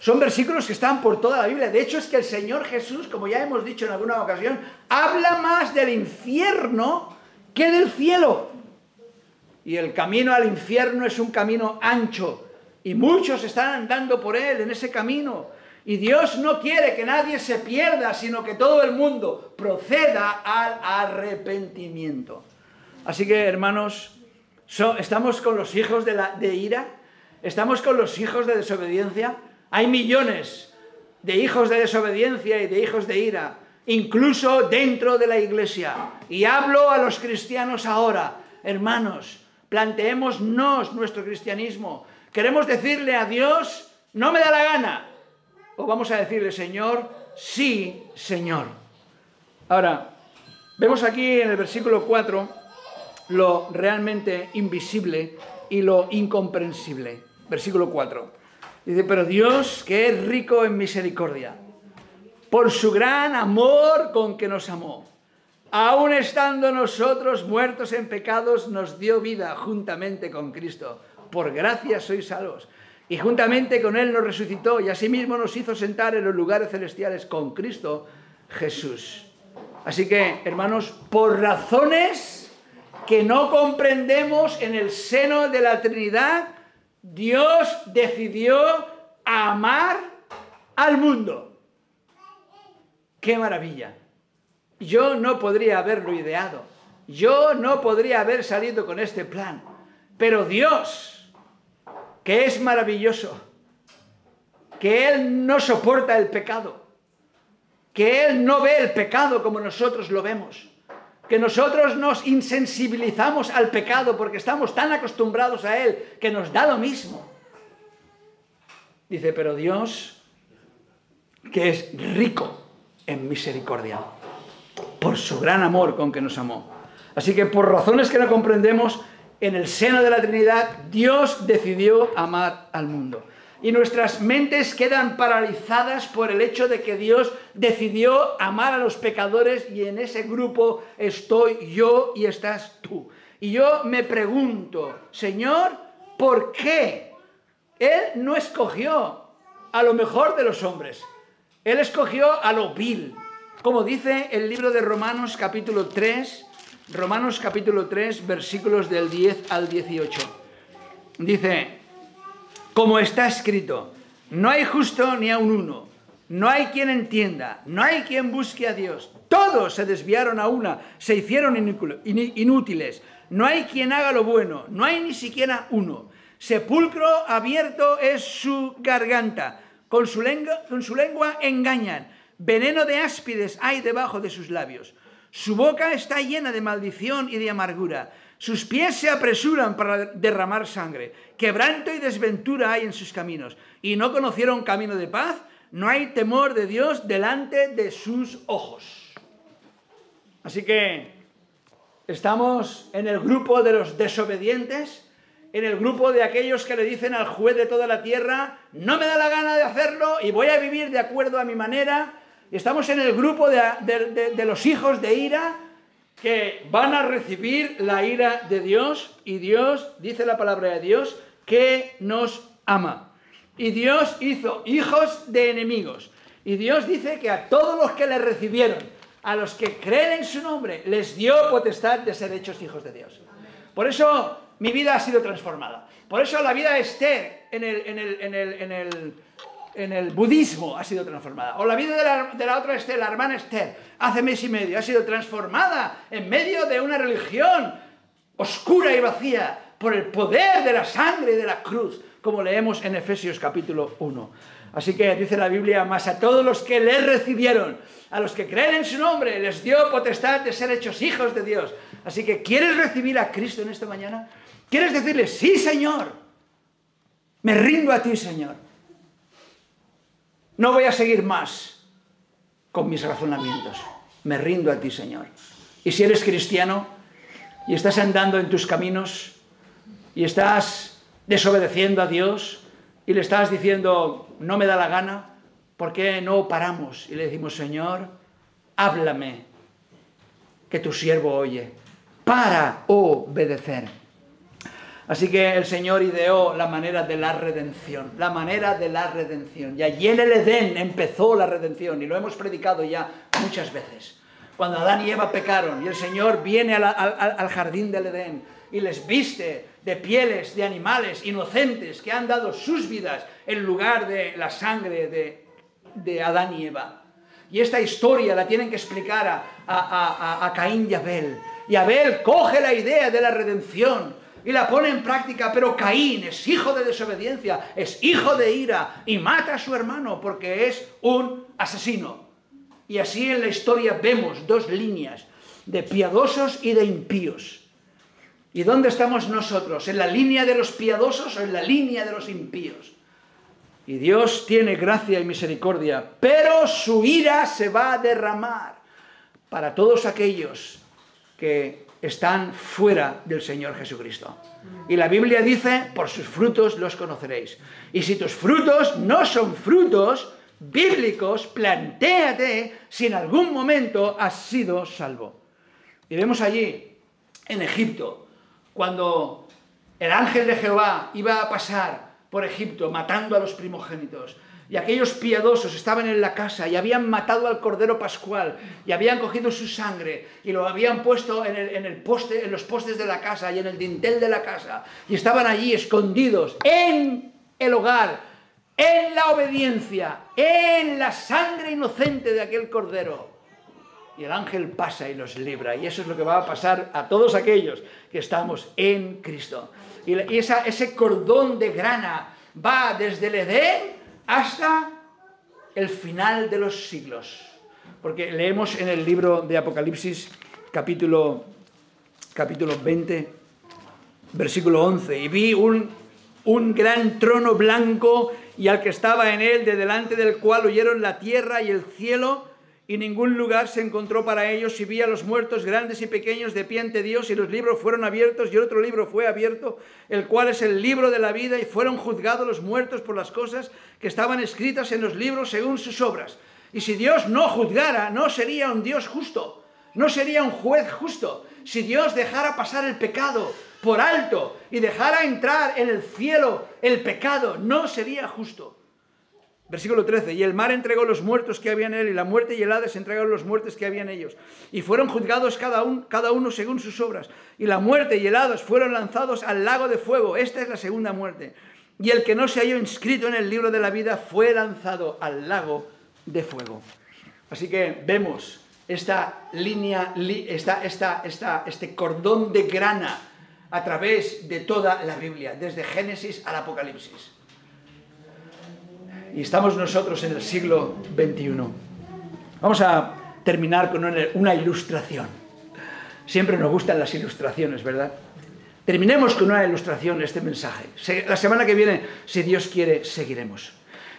Son versículos que están por toda la Biblia. De hecho, es que el Señor Jesús, como ya hemos dicho en alguna ocasión, habla más del infierno que del cielo. Y el camino al infierno es un camino ancho. Y muchos están andando por él, en ese camino. Y Dios no quiere que nadie se pierda, sino que todo el mundo proceda al arrepentimiento. Así que, hermanos, estamos con los hijos de, la, de ira, estamos con los hijos de desobediencia. Hay millones de hijos de desobediencia y de hijos de ira, incluso dentro de la iglesia. Y hablo a los cristianos ahora, hermanos, planteémonos nuestro cristianismo. Queremos decirle a Dios, no me da la gana. O vamos a decirle, Señor, sí, Señor. Ahora, vemos aquí en el versículo 4 lo realmente invisible y lo incomprensible. Versículo 4. Dice, pero Dios, que es rico en misericordia, por su gran amor con que nos amó, aun estando nosotros muertos en pecados, nos dio vida juntamente con Cristo. Por gracia sois salvos. y juntamente con Él nos resucitó y asimismo nos hizo sentar en los lugares celestiales con Cristo Jesús. Así que, hermanos, por razones que no comprendemos en el seno de la Trinidad, Dios decidió amar al mundo. ¡Qué maravilla! Yo no podría haberlo ideado. Yo no podría haber salido con este plan. Pero Dios que es maravilloso, que Él no soporta el pecado, que Él no ve el pecado como nosotros lo vemos, que nosotros nos insensibilizamos al pecado porque estamos tan acostumbrados a Él que nos da lo mismo. Dice, pero Dios, que es rico en misericordia, por su gran amor con que nos amó. Así que por razones que no comprendemos, en el seno de la Trinidad, Dios decidió amar al mundo. Y nuestras mentes quedan paralizadas por el hecho de que Dios decidió amar a los pecadores y en ese grupo estoy yo y estás tú. Y yo me pregunto, Señor, ¿por qué? Él no escogió a lo mejor de los hombres. Él escogió a lo vil. Como dice el libro de Romanos capítulo 3, Romanos capítulo 3, versículos del 10 al 18. Dice, como está escrito, no hay justo ni a un uno, no hay quien entienda, no hay quien busque a Dios. Todos se desviaron a una, se hicieron inútiles. No hay quien haga lo bueno, no hay ni siquiera uno. Sepulcro abierto es su garganta, con su lengua, con su lengua engañan. Veneno de áspides hay debajo de sus labios. Su boca está llena de maldición y de amargura. Sus pies se apresuran para derramar sangre. Quebranto y desventura hay en sus caminos. Y no conocieron camino de paz. No hay temor de Dios delante de sus ojos. Así que estamos en el grupo de los desobedientes, en el grupo de aquellos que le dicen al juez de toda la tierra, no me da la gana de hacerlo y voy a vivir de acuerdo a mi manera Estamos en el grupo de, los hijos de ira que van a recibir la ira de Dios y Dios, dice la palabra de Dios, que nos ama. Y Dios hizo hijos de enemigos. Y Dios dice que a todos los que le recibieron, a los que creen en su nombre, les dio potestad de ser hechos hijos de Dios. Por eso mi vida ha sido transformada. Por eso la vida de Esther en el en el budismo ha sido transformada. O la vida de la, otra Esther, la hermana Esther, hace mes y medio, ha sido transformada en medio de una religión oscura y vacía por el poder de la sangre y de la cruz, como leemos en Efesios capítulo 1. Así que dice la Biblia, más a todos los que le recibieron, a los que creen en su nombre, les dio potestad de ser hechos hijos de Dios. Así que, ¿quieres recibir a Cristo en esta mañana? ¿Quieres decirle, sí, Señor? Me rindo a ti, Señor. No voy a seguir más con mis razonamientos. Me rindo a ti, Señor. Y si eres cristiano y estás andando en tus caminos y estás desobedeciendo a Dios y le estás diciendo, no me da la gana, ¿por qué no paramos y le decimos, Señor, háblame, que tu siervo oye, para obedecer? Así que el Señor ideó la manera de la redención, la manera de la redención. Y allí en el Edén empezó la redención y lo hemos predicado ya muchas veces. Cuando Adán y Eva pecaron y el Señor viene al, jardín del Edén y les viste de pieles de animales inocentes que han dado sus vidas en lugar de la sangre de, Adán y Eva. Y esta historia la tienen que explicar a, Caín y Abel. Y Abel coge la idea de la redención y la pone en práctica, pero Caín es hijo de desobediencia, es hijo de ira y mata a su hermano porque es un asesino. Y así en la historia vemos dos líneas de piadosos y de impíos. ¿Y dónde estamos nosotros? ¿En la línea de los piadosos o en la línea de los impíos? Y Dios tiene gracia y misericordia, pero su ira se va a derramar para todos aquellos que están fuera del Señor Jesucristo. Y la Biblia dice, por sus frutos los conoceréis. Y si tus frutos no son frutos bíblicos, plantéate si en algún momento has sido salvo. Y vemos allí, en Egipto, cuando el ángel de Jehová iba a pasar por Egipto, matando a los primogénitos. Y aquellos piadosos estaban en la casa y habían matado al cordero pascual y habían cogido su sangre y lo habían puesto en, el, poste, en los postes de la casa y en el dintel de la casa. Y estaban allí escondidos en el hogar, en la obediencia, en la sangre inocente de aquel cordero. Y el ángel pasa y los libra. Y eso es lo que va a pasar a todos aquellos que estamos en Cristo. Y, ese cordón de grana va desde el Edén hasta el final de los siglos. Porque leemos en el libro de Apocalipsis capítulo, capítulo 20, versículo 11, y vi un, un gran trono blanco y al que estaba en él, de delante del cual huyeron la tierra y el cielo, y ningún lugar se encontró para ellos, y vi a los muertos grandes y pequeños de pie ante Dios, y los libros fueron abiertos, y otro libro fue abierto, el cual es el libro de la vida, y fueron juzgados los muertos por las cosas que estaban escritas en los libros según sus obras. Y si Dios no juzgara, no sería un Dios justo, no sería un juez justo. Si Dios dejara pasar el pecado por alto y dejara entrar en el cielo el pecado, no sería justo. Versículo 13. Y el mar entregó los muertos que había en él, y la muerte y el Hades entregaron los muertos que había en ellos. Y fueron juzgados cada, cada uno según sus obras. Y la muerte y el Hades fueron lanzados al lago de fuego. Esta es la segunda muerte. Y el que no se halló inscrito en el libro de la vida fue lanzado al lago de fuego. Así que vemos esta línea, esta, esta, esta, este cordón de grana a través de toda la Biblia, desde Génesis al Apocalipsis y estamos nosotros en el siglo XXI. Vamos a terminar con una ilustración. Siempre nos gustan las ilustraciones, ¿verdad? Terminemos con una ilustración este mensaje. La semana que viene, si Dios quiere, seguiremos.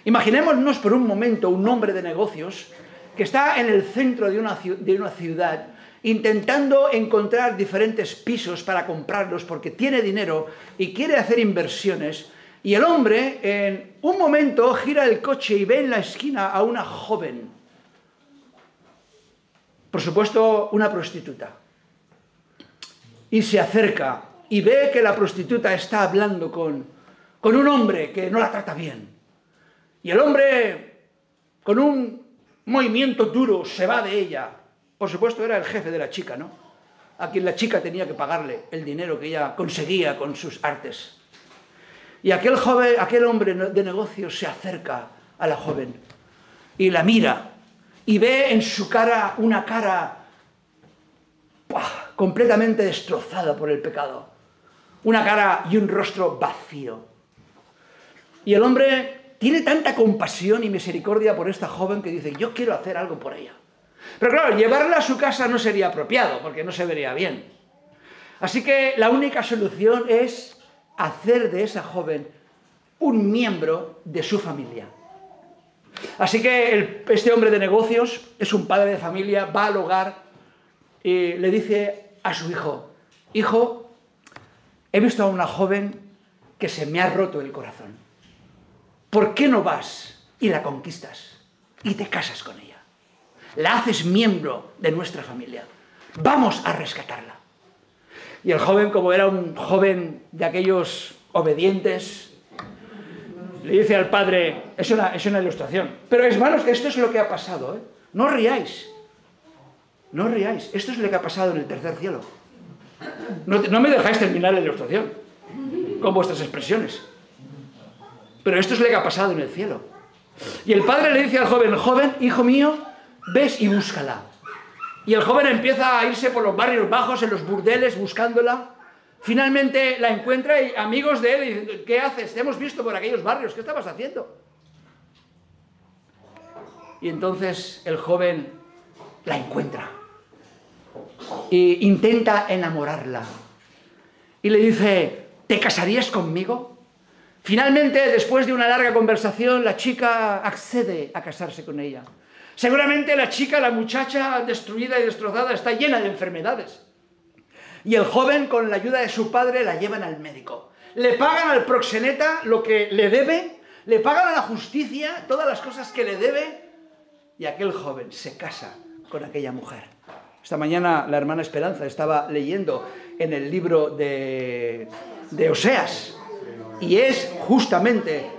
Imaginémonos por un momento un hombre de negocios que está en el centro de una, ciudad intentando encontrar diferentes pisos para comprarlos porque tiene dinero y quiere hacer inversiones y el hombre en un momento gira el coche y ve en la esquina a una joven. Por supuesto, una prostituta. Y se acerca y ve que la prostituta está hablando con, con un hombre que no la trata bien. Y el hombre, con un movimiento duro, se va de ella. Por supuesto, era el jefe de la chica, ¿no? A quien la chica tenía que pagarle el dinero que ella conseguía con sus artes. Y aquel joven, aquel hombre de negocios se acerca a la joven y la mira y ve en su cara una cara completamente destrozada por el pecado. Una cara y un rostro vacío. Y el hombre tiene tanta compasión y misericordia por esta joven que dice, yo quiero hacer algo por ella. Pero claro, llevarla a su casa no sería apropiado porque no se vería bien. Así que la única solución es hacer de esa joven un miembro de su familia. Así que este hombre de negocios es un padre de familia, va al hogar y le dice a su hijo, hijo, he visto a una joven que se me ha roto el corazón. ¿Por qué no vas y la conquistas y te casas con ella? La haces miembro de nuestra familia. Vamos a rescatarla. Y el joven, como era un joven de aquellos obedientes, le dice al padre, es una, es una ilustración, pero hermanos, esto es lo que ha pasado, ¿eh? no riáis, no riáis, esto es lo que ha pasado en el tercer cielo. No, no me dejáis terminar la ilustración con vuestras expresiones, pero esto es lo que ha pasado en el cielo. Y el padre le dice al joven, joven, hijo mío, ves y búscala. Y el joven empieza a irse por los barrios bajos, en los burdeles, buscándola. Finalmente la encuentra y amigos de él dicen, ¿qué haces? Te hemos visto por aquellos barrios, ¿qué estabas haciendo? Y entonces el joven la encuentra e intenta enamorarla. Y le dice, ¿te casarías conmigo? Finalmente, después de una larga conversación, la chica accede a casarse con ella. Seguramente la chica, la muchacha destruida y destrozada, está llena de enfermedades. Y el joven, con la ayuda de su padre, la llevan al médico. Le pagan al proxeneta lo que le debe, le pagan a la justicia todas las cosas que le debe, y aquel joven se casa con aquella mujer. Esta mañana la hermana Esperanza estaba leyendo en el libro de, de Oseas Y es justamente,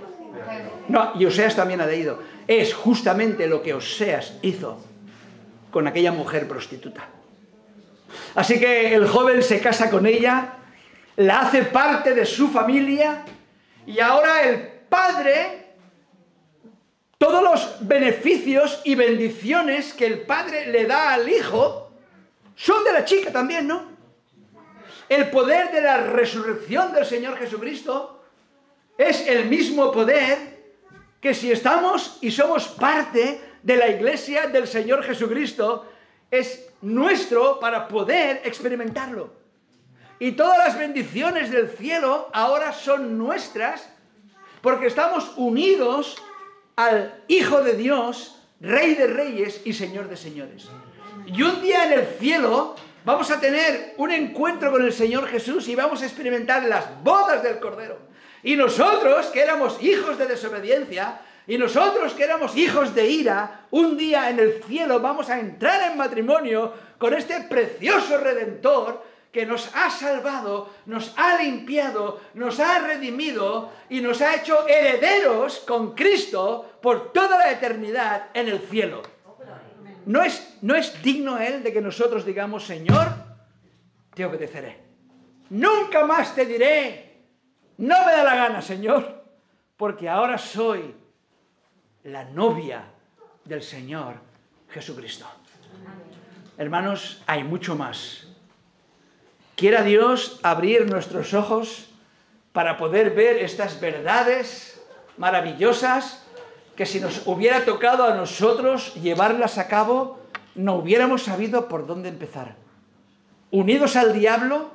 no, y Oseas también ha leído, es justamente lo que Oseas hizo con aquella mujer prostituta. Así que el joven se casa con ella, la hace parte de su familia y ahora el padre, todos los beneficios y bendiciones que el padre le da al hijo son de la chica también, ¿no? El poder de la resurrección del Señor Jesucristo es el mismo poder que si estamos y somos parte de la iglesia del Señor Jesucristo, es nuestro para poder experimentarlo. Y todas las bendiciones del cielo ahora son nuestras porque estamos unidos al Hijo de Dios, Rey de Reyes y Señor de Señores. Y un día en el cielo vamos a tener un encuentro con el Señor Jesús y vamos a experimentar las bodas del Cordero. Y nosotros, que éramos hijos de desobediencia, y nosotros que éramos hijos de ira, un día en el cielo vamos a entrar en matrimonio con este precioso redentor que nos ha salvado, nos ha limpiado, nos ha redimido y nos ha hecho herederos con Cristo por toda la eternidad en el cielo. ¿No es, no es digno Él de que nosotros digamos, Señor, te obedeceré? Nunca más te diré, no me da la gana, Señor, porque ahora soy la novia del Señor Jesucristo. Hermanos, hay mucho más. Quiera Dios abrir nuestros ojos para poder ver estas verdades maravillosas que si nos hubiera tocado a nosotros llevarlas a cabo, no hubiéramos sabido por dónde empezar. Unidos al diablo,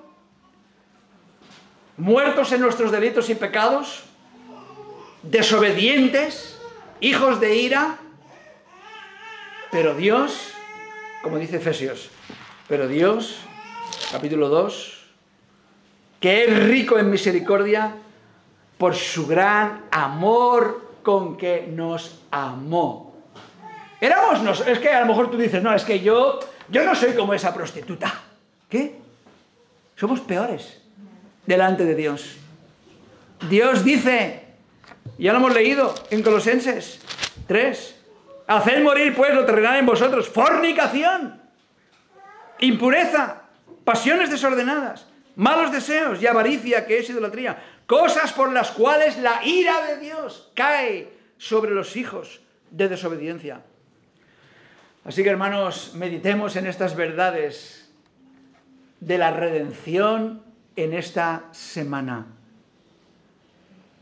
muertos en nuestros delitos y pecados, desobedientes, hijos de ira, pero Dios, como dice Efesios, pero Dios, capítulo 2, que es rico en misericordia por su gran amor con que nos amó. Éramos, es que a lo mejor tú dices, no, es que yo, yo no soy como esa prostituta. ¿Qué? Somos peores delante de Dios. Dios dice, ya lo hemos leído en Colosenses 3, haced morir pues lo terrenal en vosotros, fornicación, impureza, pasiones desordenadas, malos deseos y avaricia que es idolatría, cosas por las cuales la ira de Dios cae sobre los hijos de desobediencia. Así que hermanos, meditemos en estas verdades de la redención en esta semana.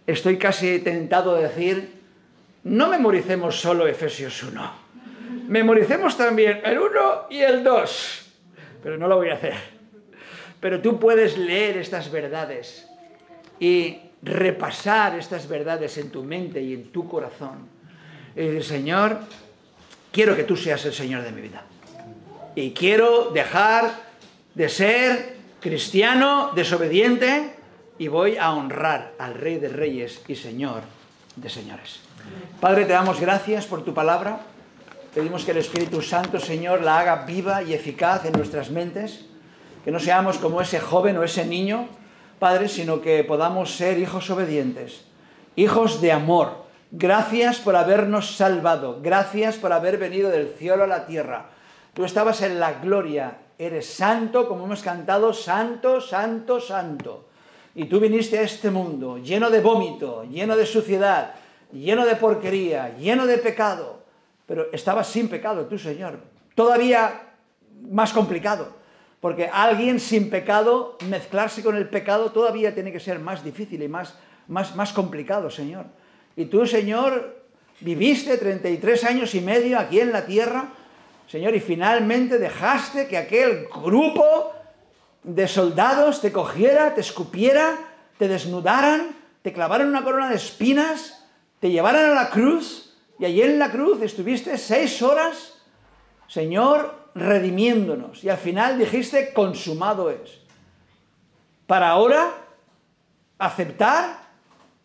Estoy casi tentado de decir, no memoricemos solo Efesios 1, memoricemos también el 1 y el 2, pero no lo voy a hacer. Pero tú puedes leer estas verdades y repasar estas verdades en tu mente y en tu corazón. Y decir, Señor, quiero que tú seas el Señor de mi vida. Y quiero dejar de ser cristiano desobediente y voy a honrar al Rey de Reyes y Señor de Señores. Padre, te damos gracias por tu palabra. Pedimos que el Espíritu Santo, Señor, la haga viva y eficaz en nuestras mentes. Que no seamos como ese joven o ese niño, Padre, sino que podamos ser hijos obedientes, hijos de amor. Gracias por habernos salvado. Gracias por haber venido del cielo a la tierra. Tú estabas en la gloria eres santo, como hemos cantado, santo, santo, santo. Y tú viniste a este mundo lleno de vómito, lleno de suciedad, lleno de porquería, lleno de pecado. Pero estabas sin pecado tú, Señor. Todavía más complicado. Porque alguien sin pecado, mezclarse con el pecado todavía tiene que ser más difícil y más, más, más complicado, Señor. Y tú, Señor, viviste 33 años y medio aquí en la tierra Señor, y finalmente dejaste que aquel grupo de soldados te cogiera, te escupiera, te desnudaran, te clavaran una corona de espinas, te llevaran a la cruz, y allí en la cruz estuviste seis horas, Señor, redimiéndonos. Y al final dijiste, consumado es. Para ahora aceptar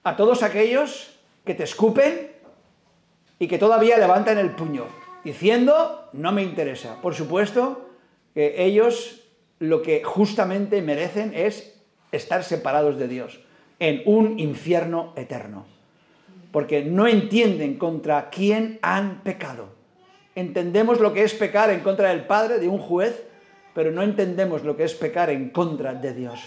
a todos aquellos que te escupen y que todavía levantan el puño diciendo, no me interesa. Por supuesto que ellos lo que justamente merecen es estar separados de Dios. en un infierno eterno. Porque no entienden contra quién han pecado. Entendemos lo que es pecar en contra del Padre, de un juez, pero no entendemos lo que es pecar en contra de Dios.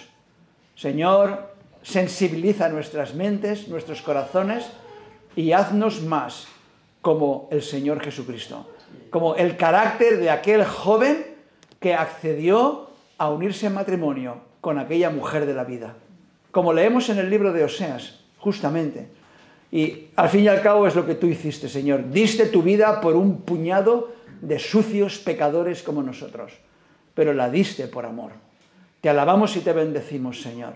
Señor, sensibiliza nuestras mentes, nuestros corazones y haznos más como el Señor Jesucristo, como el carácter de aquel joven que accedió a unirse en matrimonio con aquella mujer de la vida, como leemos en el libro de Oseas, justamente. Y al fin y al cabo es lo que tú hiciste, Señor. Diste tu vida por un puñado de sucios pecadores como nosotros, pero la diste por amor. Te alabamos y te bendecimos, Señor.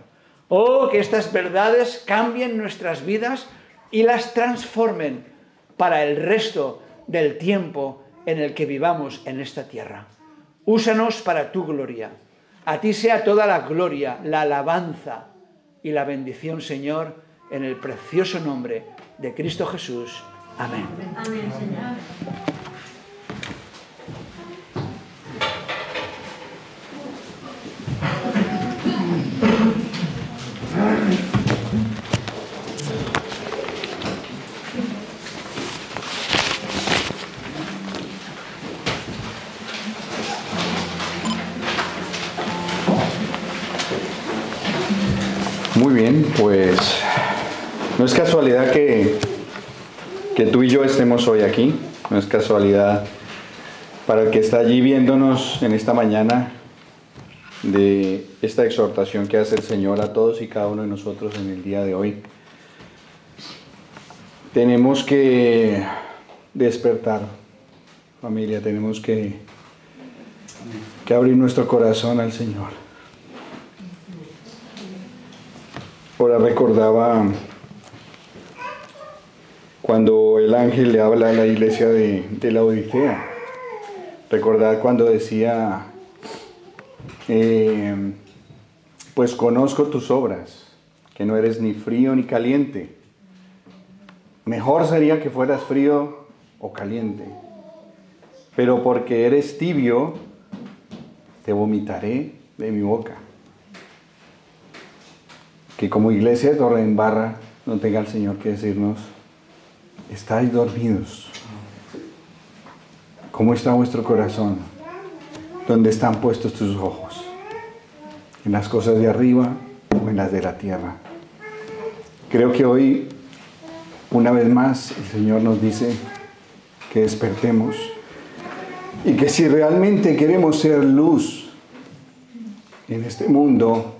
Oh, que estas verdades cambien nuestras vidas y las transformen para el resto del tiempo en el que vivamos en esta tierra. Úsanos para tu gloria. A ti sea toda la gloria, la alabanza y la bendición, Señor, en el precioso nombre de Cristo Jesús. Amén. Para el que está allí viéndonos en esta mañana de esta exhortación que hace el Señor a todos y cada uno de nosotros en el día de hoy. Tenemos que despertar, familia, tenemos que, que abrir nuestro corazón al Señor. Ahora recordaba cuando el ángel le habla a la iglesia de, la Odisea. Recordar cuando decía, eh, pues conozco tus obras, que no eres ni frío ni caliente. Mejor sería que fueras frío o caliente. Pero porque eres tibio, te vomitaré de mi boca que como iglesia de Torre en Barra no tenga el Señor que decirnos, estáis dormidos. ¿Cómo está vuestro corazón? ¿Dónde están puestos tus ojos? ¿En las cosas de arriba o en las de la tierra? Creo que hoy, una vez más, el Señor nos dice que despertemos y que si realmente queremos ser luz en este mundo,